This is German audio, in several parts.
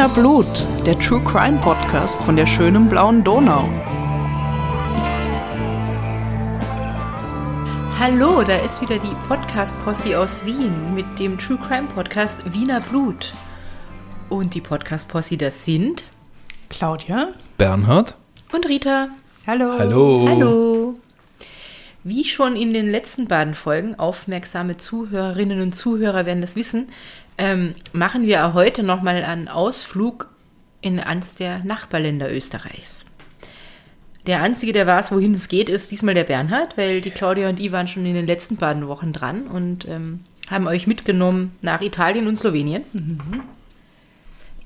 Wiener Blut, der True Crime Podcast von der schönen blauen Donau. Hallo, da ist wieder die Podcast-Posse aus Wien mit dem True Crime Podcast Wiener Blut. Und die Podcast-Posse, das sind Claudia Bernhard. und Rita. Hallo. Hallo. Hallo. Wie schon in den letzten beiden Folgen, aufmerksame Zuhörerinnen und Zuhörer werden das wissen, ähm, machen wir heute nochmal einen Ausflug in eines der Nachbarländer Österreichs. Der Einzige, der weiß, wohin es geht, ist diesmal der Bernhard, weil die Claudia und ich waren schon in den letzten beiden Wochen dran und ähm, haben euch mitgenommen nach Italien und Slowenien.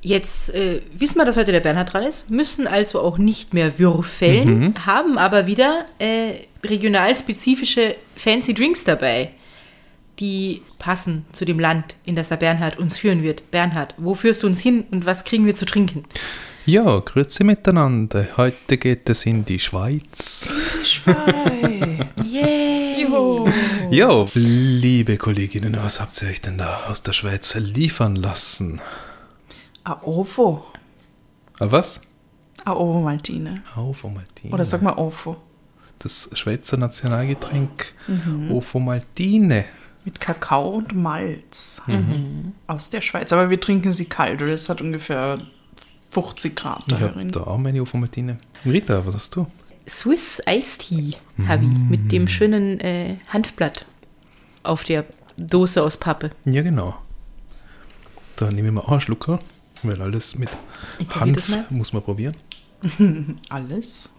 Jetzt äh, wissen wir, dass heute der Bernhard dran ist, müssen also auch nicht mehr würfeln, haben aber wieder äh, regionalspezifische Fancy Drinks dabei, die passen zu dem Land, in das der Bernhard uns führen wird. Bernhard, wo führst du uns hin und was kriegen wir zu trinken? Ja, grüezi miteinander. Heute geht es in die Schweiz. Schweiz. Yay! Juhu. Ja, liebe Kolleginnen, was habt ihr euch denn da aus der Schweiz liefern lassen? A Ovo. Ah, was? A Ovo Maltine. Ovomaltine. Oder sag mal Ovo. das Schweizer Nationalgetränk Ovomaltine. Mit Kakao und Malz. Aus der Schweiz. Aber wir trinken sie kalt, oder? Es hat ungefähr 50 Grad Ich da habe drin. da auch meine Ovomaltine. Rita, was hast du? Swiss Iced Tea habe ich mit dem schönen äh, Hanfblatt auf der Dose aus Pappe. Ja, genau. Da nehmen wir auch einen Schlucker, weil alles mit Ich probier das Hanf mal. muss man probieren. Alles.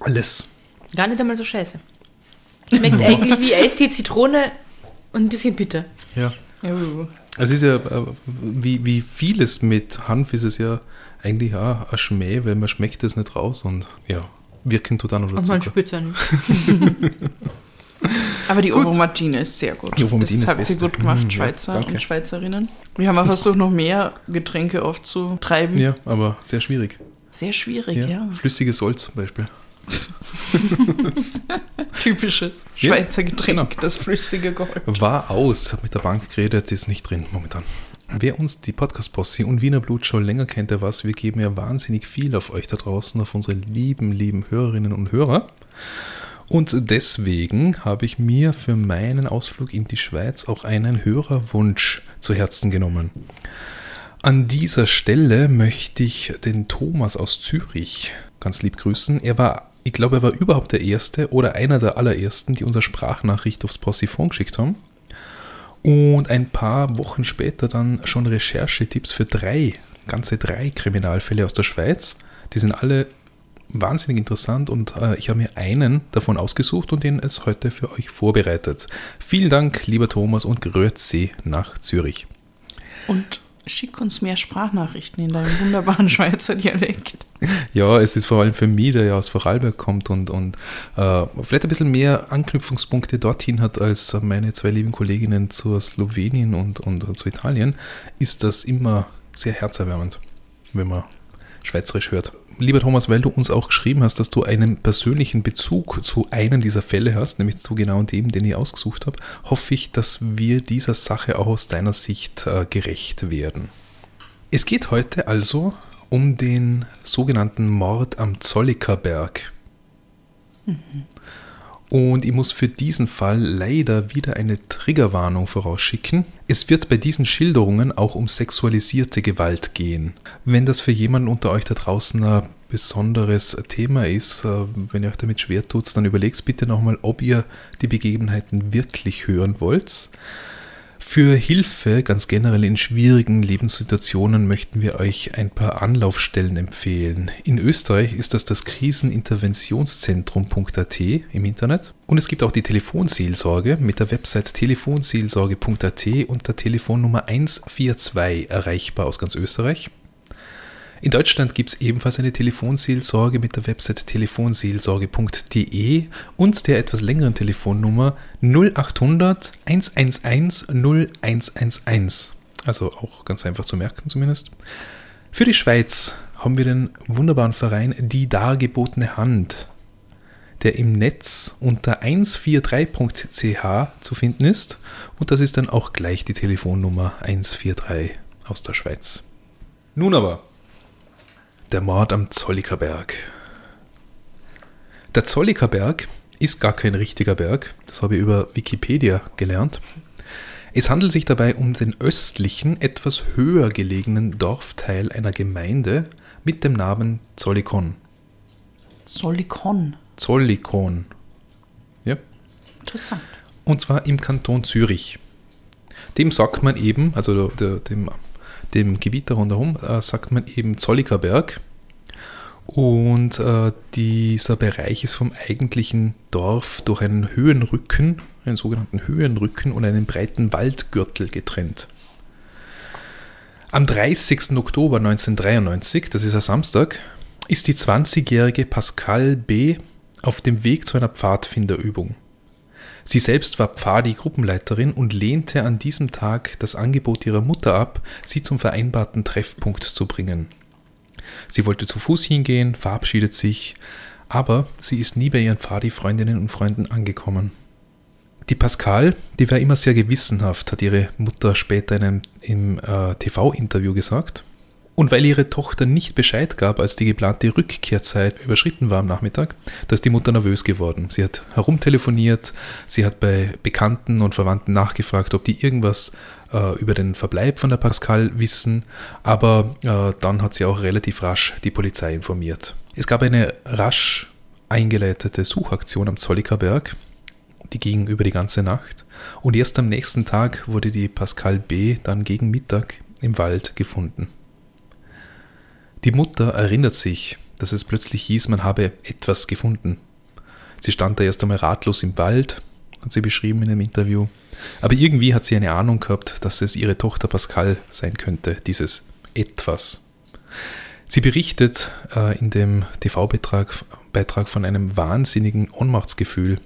Alles. Gar nicht einmal so scheiße. Schmeckt eigentlich wie Eistee, Zitrone und ein bisschen bitter. Ja. Juhu. Es ist ja, äh, wie, wie vieles mit Hanf ist es ja eigentlich auch ein Schmäh, weil man schmeckt es nicht raus und ja, wirken tut dann oder Und man Zucker. spürt es ja nicht. Aber die Gut. Ovo Martine ist sehr gut. Die Ovo Martine das ist habt ihr beste. gut gemacht, Mhm, ja, Schweizer danke. und Schweizerinnen. Wir haben auch versucht, noch mehr Getränke aufzutreiben. Ja, aber sehr schwierig. Sehr schwierig, Ja. ja. Flüssiges Salz zum Beispiel. Typisches Ja, Schweizer Getränk, genau. das flüssige Gold. War aus, hab mit der Bank geredet, ist nicht drin momentan. Wer uns die Podcast-Posse und Wiener Blut schon länger kennt, der weiß, wir geben ja wahnsinnig viel auf euch da draußen, auf unsere lieben, lieben Hörerinnen und Hörer. Und deswegen habe ich mir für meinen Ausflug in die Schweiz auch einen Hörerwunsch zu Herzen genommen. An dieser Stelle möchte ich den Thomas aus Zürich ganz lieb grüßen. Er war, ich glaube, er war überhaupt der Erste oder einer der allerersten, die unsere Sprachnachricht aufs Possiphon geschickt haben. Und ein paar Wochen später dann schon Recherchetipps für drei, ganze drei Kriminalfälle aus der Schweiz. Die sind alle wahnsinnig interessant und äh, ich habe mir einen davon ausgesucht und den es heute für euch vorbereitet. Vielen Dank, lieber Thomas und Grüezi nach Zürich. Und schick uns mehr Sprachnachrichten in deinem wunderbaren Schweizer Dialekt. Ja, es ist vor allem für mich, der ja aus Vorarlberg kommt und, und äh, vielleicht ein bisschen mehr Anknüpfungspunkte dorthin hat als meine zwei lieben Kolleginnen zur Slowenien und, und zu Italien, ist das immer sehr herzerwärmend, wenn man Schweizerisch hört. Lieber Thomas, weil du uns auch geschrieben hast, dass du einen persönlichen Bezug zu einem dieser Fälle hast, nämlich zu genau dem, den ich ausgesucht habe, hoffe ich, dass wir dieser Sache auch aus deiner Sicht äh, gerecht werden. Es geht heute also um den sogenannten Mord am Zollikerberg. Und ich muss für diesen Fall leider wieder eine Triggerwarnung vorausschicken. Es wird bei diesen Schilderungen auch um sexualisierte Gewalt gehen. Wenn das für jemanden unter euch da draußen ein besonderes Thema ist, äh, wenn ihr euch damit schwer tut, dann überlegt bitte nochmal, ob ihr die Begebenheiten wirklich hören wollt. Für Hilfe, ganz generell in schwierigen Lebenssituationen, möchten wir euch ein paar Anlaufstellen empfehlen. In Österreich ist das das Kriseninterventionszentrum.at im Internet. Und es gibt auch die Telefonseelsorge mit der Website telefonseelsorge.at und der Telefonnummer 142 erreichbar aus ganz Österreich. In Deutschland gibt es ebenfalls eine Telefonseelsorge mit der Website telefonseelsorge.de und der etwas längeren Telefonnummer 0800 111 0111. Also auch ganz einfach zu merken zumindest. Für die Schweiz haben wir den wunderbaren Verein Die Dargebotene Hand, der im Netz unter 143.ch zu finden ist. Und das ist dann auch gleich die Telefonnummer 143 aus der Schweiz. Nun aber, der Mord am Zollikerberg. Der Zollikerberg ist gar kein richtiger Berg, das habe ich über Wikipedia gelernt. Es handelt sich dabei um den östlichen, etwas höher gelegenen Dorfteil einer Gemeinde mit dem Namen Zollikon. Solikon. Zollikon. Ja. Interessant. Und zwar im Kanton Zürich. Dem sagt man eben, also der, dem, dem Gebiet da rundherum, äh, sagt man eben Zollikerberg. Und äh, dieser Bereich ist vom eigentlichen Dorf durch einen Höhenrücken, einen sogenannten Höhenrücken und einen breiten Waldgürtel getrennt. Am 30. Oktober 1993, das ist ein Samstag, ist die 20-jährige Pascal B. auf dem Weg zu einer Pfadfinderübung. Sie selbst war Pfadi-Gruppenleiterin und lehnte an diesem Tag das Angebot ihrer Mutter ab, sie zum vereinbarten Treffpunkt zu bringen. Sie wollte zu Fuß hingehen, verabschiedet sich, aber sie ist nie bei ihren Pfadi-Freundinnen und Freunden angekommen. Die Pascal, die war immer sehr gewissenhaft, hat ihre Mutter später in einem im, äh, TV-Interview gesagt. Und weil ihre Tochter nicht Bescheid gab, als die geplante Rückkehrzeit überschritten war am Nachmittag, da ist die Mutter nervös geworden. Sie hat herumtelefoniert, sie hat bei Bekannten und Verwandten nachgefragt, ob die irgendwas äh, über den Verbleib von der Pascal wissen, aber äh, dann hat sie auch relativ rasch die Polizei informiert. Es gab eine rasch eingeleitete Suchaktion am Zollikerberg, die ging über die ganze Nacht und erst am nächsten Tag wurde die Pascal B. dann gegen Mittag im Wald gefunden. Die Mutter erinnert sich, dass es plötzlich hieß, man habe etwas gefunden. Sie stand da erst einmal ratlos im Wald, hat sie beschrieben in einem Interview. Aber irgendwie hat sie eine Ahnung gehabt, dass es ihre Tochter Pascal sein könnte, dieses etwas. Sie berichtet äh, in dem TV-Beitrag Beitrag von einem wahnsinnigen Ohnmachtsgefühl.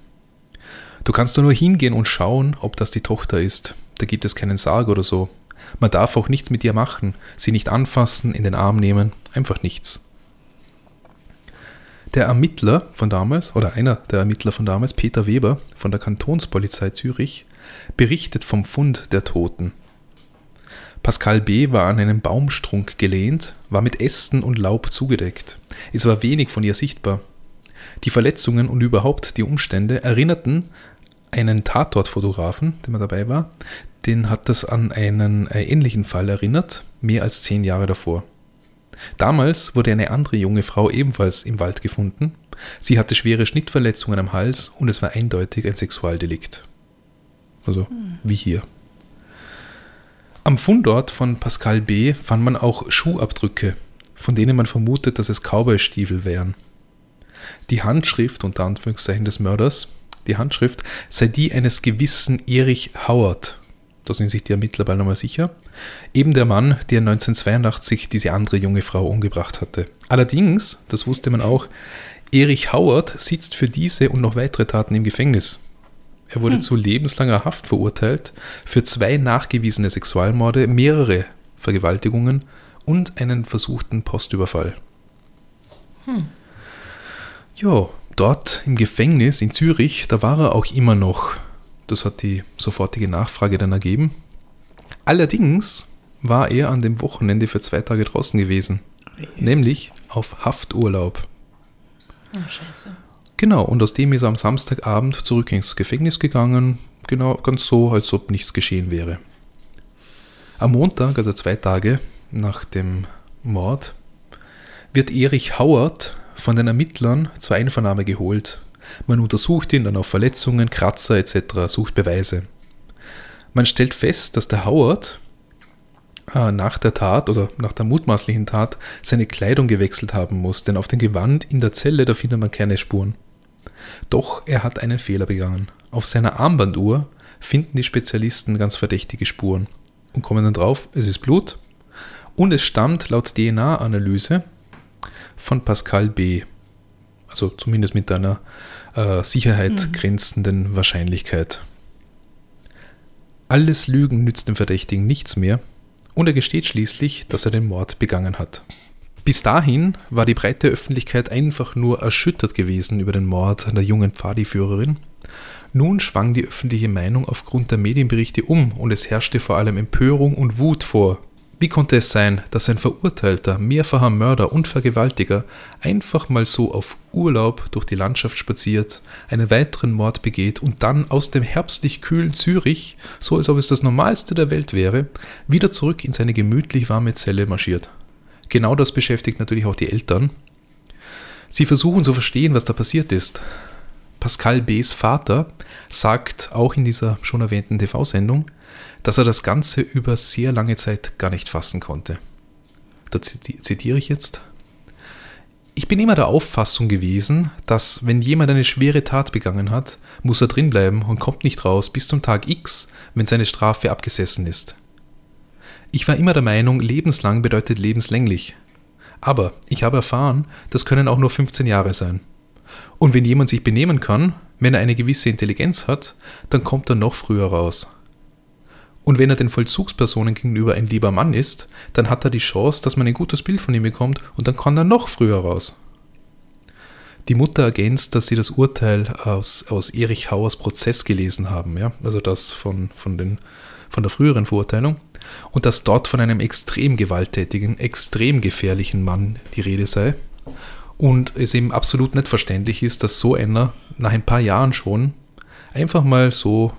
Du kannst nur hingehen und schauen, ob das die Tochter ist. Da gibt es keinen Sarg oder so. Man darf auch nichts mit ihr machen, sie nicht anfassen, in den Arm nehmen, einfach nichts. Der Ermittler von damals, oder einer der Ermittler von damals, Peter Weber von der Kantonspolizei Zürich, berichtet vom Fund der Toten. Pascal B. war an einen Baumstrunk gelehnt, war mit Ästen und Laub zugedeckt. Es war wenig von ihr sichtbar. Die Verletzungen und überhaupt die Umstände erinnerten einen Tatortfotografen, der mal dabei war, den hat das an einen äh, ähnlichen Fall erinnert, mehr als zehn Jahre davor. Damals wurde eine andere junge Frau ebenfalls im Wald gefunden. Sie hatte schwere Schnittverletzungen am Hals und es war eindeutig ein Sexualdelikt. Also hm. wie hier. Am Fundort von Pascal B. fand man auch Schuhabdrücke, von denen man vermutet, dass es Cowboystiefel wären. Die Handschrift unter Anführungszeichen des Mörders, die Handschrift sei die eines gewissen Erich Howard, da sind sich die Ermittler bald nochmal sicher. Eben der Mann, der 1982 diese andere junge Frau umgebracht hatte. Allerdings, das wusste man auch, Erich Howard sitzt für diese und noch weitere Taten im Gefängnis. Er wurde hm. zu lebenslanger Haft verurteilt für zwei nachgewiesene Sexualmorde, mehrere Vergewaltigungen und einen versuchten Postüberfall. Hm. Ja, dort im Gefängnis in Zürich, da war er auch immer noch das hat die sofortige Nachfrage dann ergeben. Allerdings war er an dem Wochenende für zwei Tage draußen gewesen. Okay. Nämlich auf Hafturlaub. Oh, scheiße. Genau, und aus dem ist er am Samstagabend zurück ins Gefängnis gegangen. Genau, ganz so, als ob nichts geschehen wäre. Am Montag, also zwei Tage nach dem Mord, wird Erich Hauert von den Ermittlern zur Einvernahme geholt man untersucht ihn dann auf Verletzungen, Kratzer etc., sucht Beweise. Man stellt fest, dass der Howard äh, nach der Tat oder nach der mutmaßlichen Tat seine Kleidung gewechselt haben muss, denn auf dem Gewand in der Zelle, da findet man keine Spuren. Doch er hat einen Fehler begangen. Auf seiner Armbanduhr finden die Spezialisten ganz verdächtige Spuren und kommen dann drauf, es ist Blut und es stammt laut DNA-Analyse von Pascal B. Also zumindest mit einer äh, Sicherheit mhm. grenzenden Wahrscheinlichkeit. Alles Lügen nützt dem Verdächtigen nichts mehr und er gesteht schließlich, dass er den Mord begangen hat. Bis dahin war die breite Öffentlichkeit einfach nur erschüttert gewesen über den Mord an der jungen Pfadiführerin. Nun schwang die öffentliche Meinung aufgrund der Medienberichte um und es herrschte vor allem Empörung und Wut vor, Wie konnte es sein, dass ein verurteilter, mehrfacher Mörder und Vergewaltiger einfach mal so auf Urlaub durch die Landschaft spaziert, einen weiteren Mord begeht und dann aus dem herbstlich kühlen Zürich, so als ob es das Normalste der Welt wäre, wieder zurück in seine gemütlich warme Zelle marschiert? Genau das beschäftigt natürlich auch die Eltern. Sie versuchen zu verstehen, was da passiert ist. Pascal B.'s Vater sagt auch in dieser schon erwähnten TV-Sendung, dass er das Ganze über sehr lange Zeit gar nicht fassen konnte. Da zitiere ich jetzt. Ich bin immer der Auffassung gewesen, dass wenn jemand eine schwere Tat begangen hat, muss er drinbleiben und kommt nicht raus bis zum Tag X, wenn seine Strafe abgesessen ist. Ich war immer der Meinung, lebenslang bedeutet lebenslänglich. Aber ich habe erfahren, das können auch nur 15 Jahre sein. Und wenn jemand sich benehmen kann, wenn er eine gewisse Intelligenz hat, dann kommt er noch früher raus. Und wenn er den Vollzugspersonen gegenüber ein lieber Mann ist, dann hat er die Chance, dass man ein gutes Bild von ihm bekommt und dann kann er noch früher raus. Die Mutter ergänzt, dass sie das Urteil aus, aus Erich Hauers Prozess gelesen haben, ja? also das von, von, den, von der früheren Verurteilung, und dass dort von einem extrem gewalttätigen, extrem gefährlichen Mann die Rede sei und es eben absolut nicht verständlich ist, dass so einer nach ein paar Jahren schon einfach mal so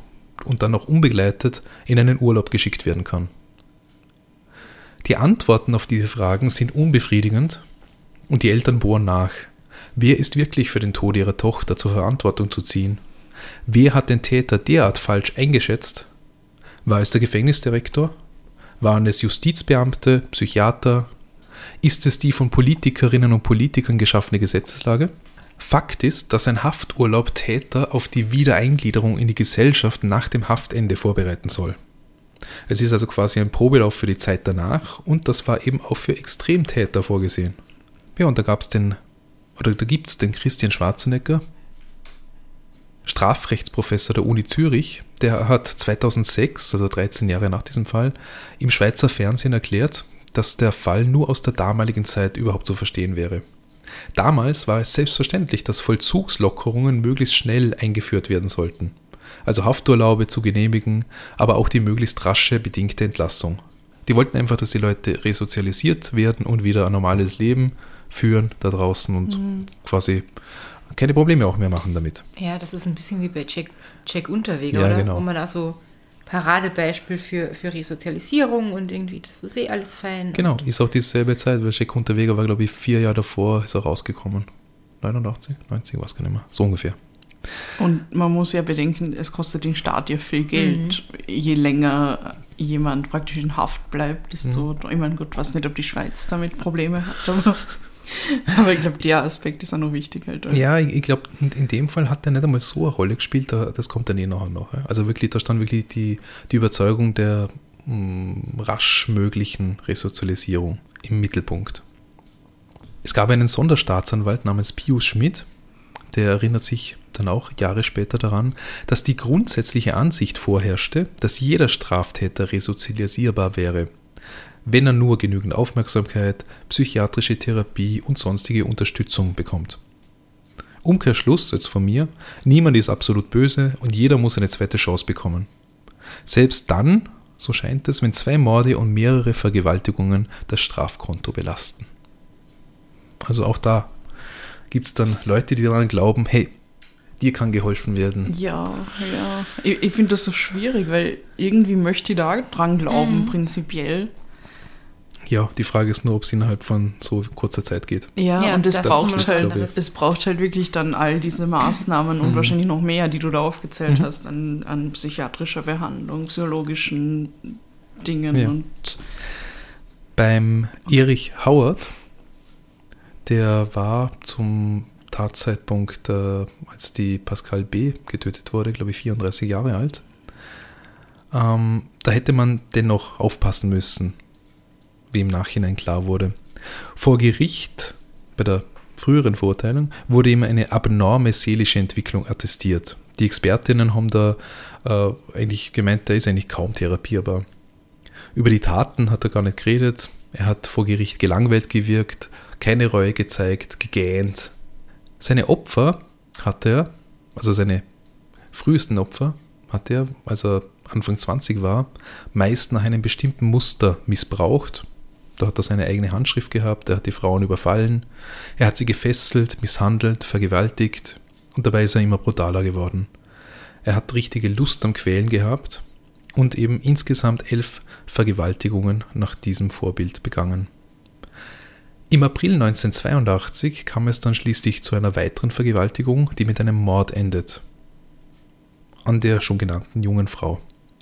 und dann noch unbegleitet in einen Urlaub geschickt werden kann. Die Antworten auf diese Fragen sind unbefriedigend und die Eltern bohren nach. Wer ist wirklich für den Tod ihrer Tochter zur Verantwortung zu ziehen? Wer hat den Täter derart falsch eingeschätzt? War es der Gefängnisdirektor? Waren es Justizbeamte, Psychiater, ist es die von Politikerinnen und Politikern geschaffene Gesetzeslage? Fakt ist, dass ein Hafturlaub Täter auf die Wiedereingliederung in die Gesellschaft nach dem Haftende vorbereiten soll. Es ist also quasi ein Probelauf für die Zeit danach und das war eben auch für Extremtäter vorgesehen. Ja, und da gab es den, oder da gibt es den Christian Schwarzenegger, Strafrechtsprofessor der Uni Zürich, der hat 2006, also 13 Jahre nach diesem Fall, im Schweizer Fernsehen erklärt, dass der Fall nur aus der damaligen Zeit überhaupt zu verstehen wäre. Damals war es selbstverständlich, dass Vollzugslockerungen möglichst schnell eingeführt werden sollten. Also Hafturlaube zu genehmigen, aber auch die möglichst rasche bedingte Entlassung. Die wollten einfach, dass die Leute resozialisiert werden und wieder ein normales Leben führen da draußen und mhm. quasi keine Probleme auch mehr machen damit. Ja, das ist ein bisschen wie bei Jack, Jack Unterweger, ja, oder? Genau. Wo man da so Paradebeispiel für, für Resozialisierung und irgendwie, das ist eh alles fein. Genau, ist auch dieselbe Zeit, weil Jack Unterweger war, glaube ich, vier Jahre davor, ist er rausgekommen. 89, 90, was kann ich mehr. So ungefähr. Und man muss ja bedenken, es kostet den Staat ja viel Geld. Mhm. Je länger jemand praktisch in Haft bleibt, desto, mhm. ich meine, gut, weiß nicht, ob die Schweiz damit Probleme hat, aber Aber ich glaube, der Aspekt ist auch noch wichtig halt. Ja, ich, ich glaube, in, in, dem Fall hat er nicht einmal so eine Rolle gespielt, das kommt dann eh nachher noch. Also wirklich, da stand wirklich die, die Überzeugung der mh, mm, rasch möglichen Resozialisierung im Mittelpunkt. Es gab einen Sonderstaatsanwalt namens Pius Schmidt, der erinnert sich dann auch Jahre später daran, dass die grundsätzliche Ansicht vorherrschte, dass jeder Straftäter resozialisierbar wäre wenn er nur genügend Aufmerksamkeit, psychiatrische Therapie und sonstige Unterstützung bekommt. Umkehrschluss jetzt von mir, niemand ist absolut böse und jeder muss eine zweite Chance bekommen. Selbst dann, so scheint es, wenn zwei Morde und mehrere Vergewaltigungen das Strafkonto belasten. Also auch da gibt es dann Leute, die daran glauben, hey, dir kann geholfen werden. Ja, ja. Ich, ich finde das so schwierig, weil irgendwie möchte ich da dran glauben, mhm. prinzipiell. Ja, die Frage ist nur, ob es innerhalb von so kurzer Zeit geht. Ja, ja und es braucht, halt, es braucht halt wirklich dann all diese Maßnahmen und mhm. wahrscheinlich noch mehr, die du da aufgezählt mhm. hast, an, an, psychiatrischer Behandlung, psychologischen Dingen ja. und. Beim Erich Howard, der war zum Tatzeitpunkt, äh, als die Pascal B. getötet wurde, glaube ich, 34 Jahre alt. Ähm, da hätte man dennoch aufpassen müssen wie im Nachhinein klar wurde. Vor Gericht, bei der früheren Verurteilung, wurde ihm eine abnorme seelische Entwicklung attestiert. Die Expertinnen haben da äh, eigentlich gemeint, der ist eigentlich kaum therapierbar. Über die Taten hat er gar nicht geredet. Er hat vor Gericht gelangweilt gewirkt, keine Reue gezeigt, gegähnt. Seine Opfer hatte er, also seine frühesten Opfer, hatte er, als er Anfang 20 war, meist nach einem bestimmten Muster missbraucht. Da hat er seine eigene Handschrift gehabt, er hat die Frauen überfallen, er hat sie gefesselt, misshandelt, vergewaltigt und dabei ist er immer brutaler geworden. Er hat richtige Lust am Quälen gehabt und eben insgesamt elf Vergewaltigungen nach diesem Vorbild begangen. Im April 1982 kam es dann schließlich zu einer weiteren Vergewaltigung, die mit einem Mord endet. An der schon genannten jungen Frau.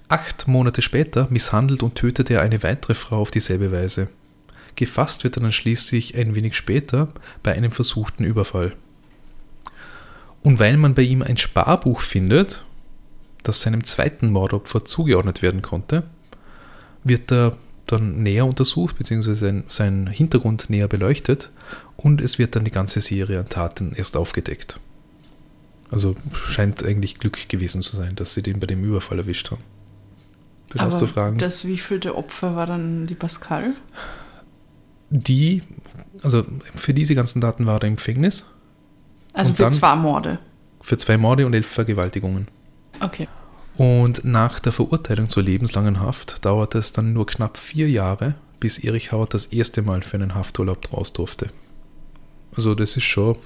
Acht Monate später misshandelt und tötet er eine weitere Frau auf dieselbe Weise. Gefasst wird er dann schließlich ein wenig später bei einem versuchten Überfall. Und weil man bei ihm ein Sparbuch findet, das seinem zweiten Mordopfer zugeordnet werden konnte, wird er dann näher untersucht, beziehungsweise sein, sein Hintergrund näher beleuchtet und es wird dann die ganze Serie an Taten erst aufgedeckt. Also scheint eigentlich Glück gewesen zu sein, dass sie den bei dem Überfall erwischt haben. Du darfst du fragen. Das wievielte Opfer war dann die Pascal? Die, also für diese ganzen Daten war er im Gefängnis. Also für zwei Morde. Für zwei Morde und elf Vergewaltigungen. Okay. Und nach der Verurteilung zur lebenslangen Haft dauerte es dann nur knapp vier Jahre, bis Erich Hauert das erste Mal für einen Hafturlaub raus durfte. Also das ist schon.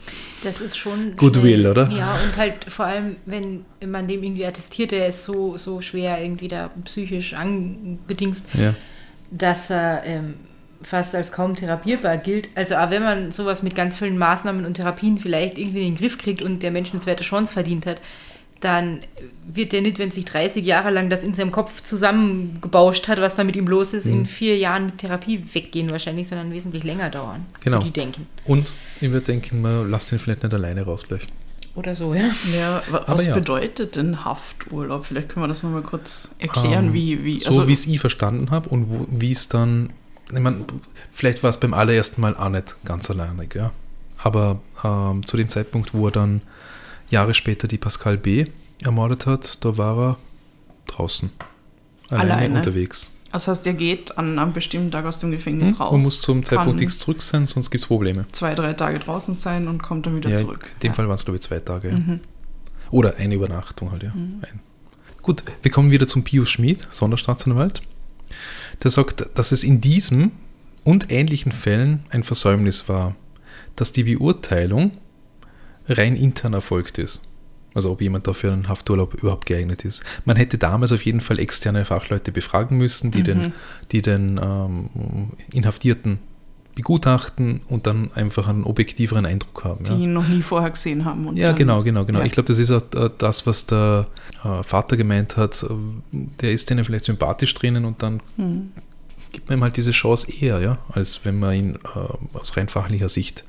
Das ist schon. Goodwill, schnell. oder? Ja, und halt vor allem, wenn man dem irgendwie attestiert, der ist so, so schwer irgendwie da psychisch angedingst, ja. dass er ähm, fast als kaum therapierbar gilt. Also auch wenn man sowas mit ganz vielen Maßnahmen und Therapien vielleicht irgendwie in den Griff kriegt und der Mensch eine zweite Chance verdient hat, dann wird der nicht, wenn sich 30 Jahre lang das in seinem Kopf zusammengebauscht hat, was da mit ihm los ist, mhm. in vier Jahren mit Therapie weggehen wahrscheinlich, sondern wesentlich länger dauern. Genau. Die denken. Und ich würde denken, man lasst ihn vielleicht nicht alleine raus gleich. Oder so, ja. Ja, was ja. bedeutet denn Hafturlaub? Vielleicht können wir das nochmal kurz erklären, um, ähm, wie, wie. Also so wie es ich verstanden habe und wie es dann, ich meine, vielleicht war es beim allerersten Mal auch nicht ganz alleinig, ja. Aber ähm, zu dem Zeitpunkt, wo er dann Jahre später die Pascal B. ermordet hat, da war er draußen. Alleine, alleine. unterwegs. Das heißt, er geht an einem bestimmten Tag aus dem Gefängnis hm, raus. Man muss zum Zeitpunkt X zurück sein, sonst gibt es Probleme. Zwei, drei Tage draußen sein und kommt dann wieder ja, zurück. In dem ja. Fall waren es, glaube ich, zwei Tage. Mhm. Oder eine Übernachtung halt, ja. Mhm. Gut, wir kommen wieder zum Pius Schmid, Sonderstaatsanwalt. Der sagt, dass es in diesem und ähnlichen Fällen ein Versäumnis war, dass die Beurteilung rein intern erfolgt ist. Also ob jemand dafür einen Hafturlaub überhaupt geeignet ist. Man hätte damals auf jeden Fall externe Fachleute befragen müssen, die mhm. den, die den ähm, Inhaftierten begutachten und dann einfach einen objektiveren Eindruck haben. Die ja. ihn noch nie vorher gesehen haben. ja, genau, genau, genau. Ja. Ich glaube, das ist auch äh, das, was der äh, Vater gemeint hat. Der ist denen vielleicht sympathisch drinnen und dann mhm. gibt man ihm halt diese Chance eher, ja, als wenn man ihn äh, aus rein fachlicher Sicht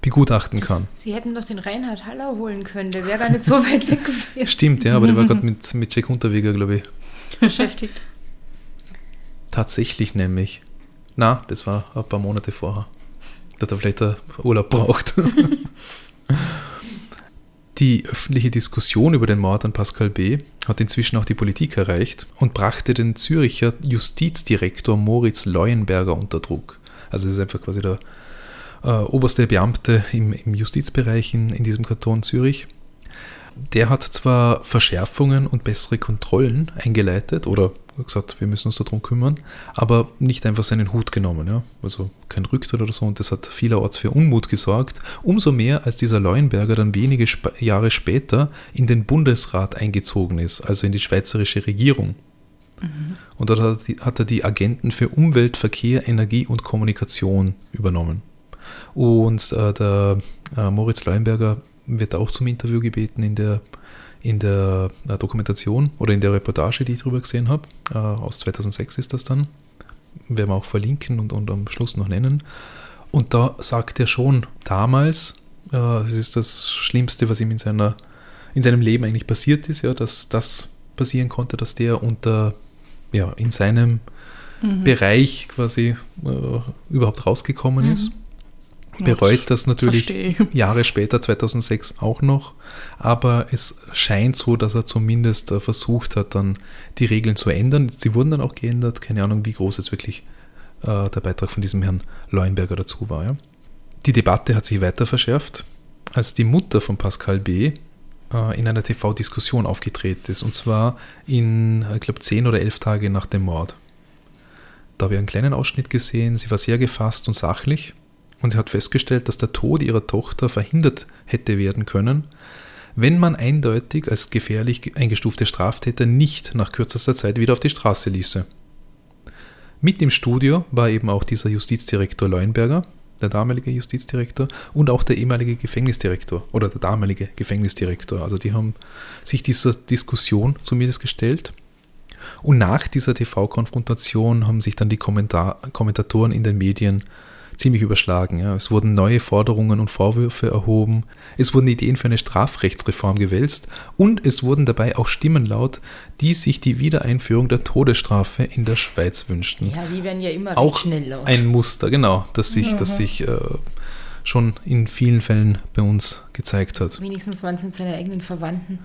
begutachten kann. Sie hätten doch den Reinhard Haller holen können, der wäre gar nicht so weit weg gewesen. Stimmt, ja, aber der war gerade mit, mit Jack Unterweger, glaube ich. Beschäftigt. Tatsächlich nämlich. Na, das war ein paar Monate vorher. Da hat er vielleicht einen Urlaub braucht. Die öffentliche Diskussion über den Mord an Pascal B. hat inzwischen auch die Politik erreicht und brachte den Züricher Justizdirektor Moritz Leuenberger unter Druck. Also es ist einfach quasi der äh, oberste Beamte im, im Justizbereich in, in diesem Kanton Zürich. Der hat zwar Verschärfungen und bessere Kontrollen eingeleitet oder gesagt, wir müssen uns darum kümmern, aber nicht einfach seinen Hut genommen. Ja? Also kein Rücktritt oder so und das hat vielerorts für Unmut gesorgt. Umso mehr, als dieser Leuenberger dann wenige Sp Jahre später in den Bundesrat eingezogen ist, also in die schweizerische Regierung. Mhm. Und dort hat, hat er die Agenten für Umwelt, Verkehr, Energie und Kommunikation übernommen. Und äh, der äh, Moritz Leuenberger wird auch zum Interview gebeten in der, in der äh, Dokumentation oder in der Reportage, die ich darüber gesehen habe. Äh, aus 2006 ist das dann. Werden wir auch verlinken und, und am Schluss noch nennen. Und da sagt er schon damals, äh, es ist das Schlimmste, was ihm in, seiner, in seinem Leben eigentlich passiert ist, ja, dass das passieren konnte, dass der unter, ja, in seinem mhm. Bereich quasi äh, überhaupt rausgekommen mhm. ist bereut das natürlich. Jahre später, 2006 auch noch, aber es scheint so, dass er zumindest äh, versucht hat, dann die Regeln zu ändern. Sie wurden dann auch geändert, keine Ahnung, wie groß jetzt wirklich äh, der Beitrag von diesem Herrn Leuenberger dazu war. Ja. Die Debatte hat sich weiter verschärft, als die Mutter von Pascal B. äh, in einer TV-Diskussion aufgetreten ist. Und zwar in, ich glaube, zehn oder elf Tage nach dem Mord. Da habe ich einen kleinen Ausschnitt gesehen. Sie war sehr gefasst und sachlich. Und sie hat festgestellt, dass der Tod ihrer Tochter verhindert hätte werden können, wenn man eindeutig als gefährlich eingestufte Straftäter nicht nach kürzester Zeit wieder auf die Straße ließe. Mit im Studio war eben auch dieser Justizdirektor Leuenberger, der damalige Justizdirektor, und auch der ehemalige Gefängnisdirektor oder der damalige Gefängnisdirektor. Also die haben sich dieser Diskussion zumindest gestellt. Und nach dieser TV-Konfrontation haben sich dann die Kommentar Kommentatoren in den Medien ziemlich überschlagen. Ja. Es wurden neue Forderungen und Vorwürfe erhoben, es wurden Ideen für eine Strafrechtsreform gewälzt und es wurden dabei auch Stimmen laut, die sich die Wiedereinführung der Todesstrafe in der Schweiz wünschten. Ja, die werden ja immer auch schnell laut. ein Muster, genau, das sich, mhm. das sich äh, schon in vielen Fällen bei uns gezeigt hat. Wenigstens waren es in seine eigenen Verwandten.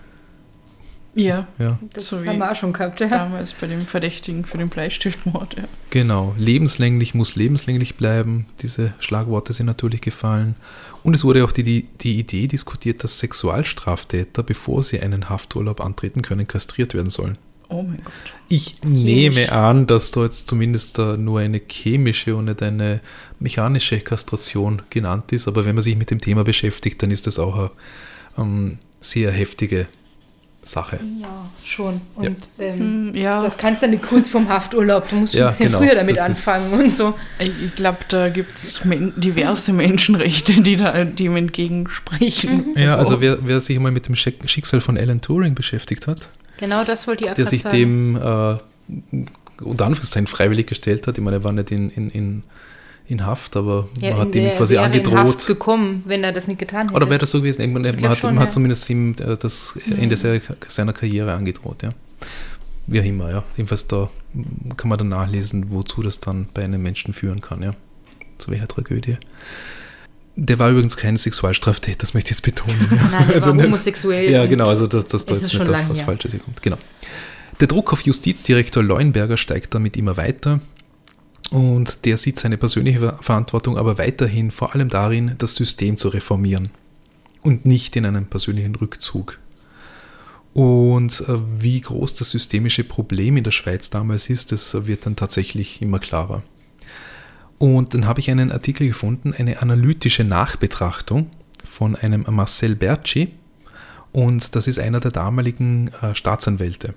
Ja, ja. das so haben wir auch schon gehabt. Ja. Damals bei dem Verdächtigen für den Bleistiftmord. Ja. Genau, lebenslänglich muss lebenslänglich bleiben. Diese Schlagworte sind natürlich gefallen. Und es wurde auch die, die, die Idee diskutiert, dass Sexualstraftäter, bevor sie einen Hafturlaub antreten können, kastriert werden sollen. Oh mein Gott. Ich Chemisch. nehme an, dass da jetzt zumindest nur eine chemische und nicht eine mechanische Kastration genannt ist. Aber wenn man sich mit dem Thema beschäftigt, dann ist das auch eine ähm, sehr heftige Sache. Ja, schon. Und ja. Ähm, hm, ja. das kannst du nicht kurz vom Hafturlaub. Du musst schon ja, ein bisschen genau. früher damit das anfangen und so. Ich glaube, da gibt es diverse Menschenrechte, die da dem entgegensprechen. Mhm. Ja, also wer, wer, sich mal mit dem Schicksal von Alan Turing beschäftigt hat, genau das wollte ich auch Der sich sagen. dem äh, unter Anführungszeichen freiwillig gestellt hat. Ich meine, er war nicht in, in, in in Haft, aber ja, man hat ihm quasi angedroht. In Haft gekommen, wenn er das nicht getan hätte. Oder wäre das so gewesen? Man, man, hat, schon, man ja. hat, zumindest ihm äh, das Ende seiner, seiner Karriere angedroht, ja. Wie auch immer, ja. Jedenfalls da kann man dann nachlesen, wozu das dann bei einem Menschen führen kann, ja. Zu welcher Tragödie. Der war übrigens kein Sexualstraftäter, das möchte ich jetzt betonen. Ja. Nein, der also war homosexuell. Ja, genau, also dass das da jetzt nicht auf was Falsches kommt. Genau. Der Druck auf Justizdirektor Leuenberger steigt damit immer weiter. Und der sieht seine persönliche Verantwortung aber weiterhin vor allem darin, das System zu reformieren und nicht in einem persönlichen Rückzug. Und äh, wie groß das systemische Problem in der Schweiz damals ist, das wird dann tatsächlich immer klarer. Und dann habe ich einen Artikel gefunden, eine analytische Nachbetrachtung von einem Marcel Berci. Und das ist einer der damaligen äh, Staatsanwälte.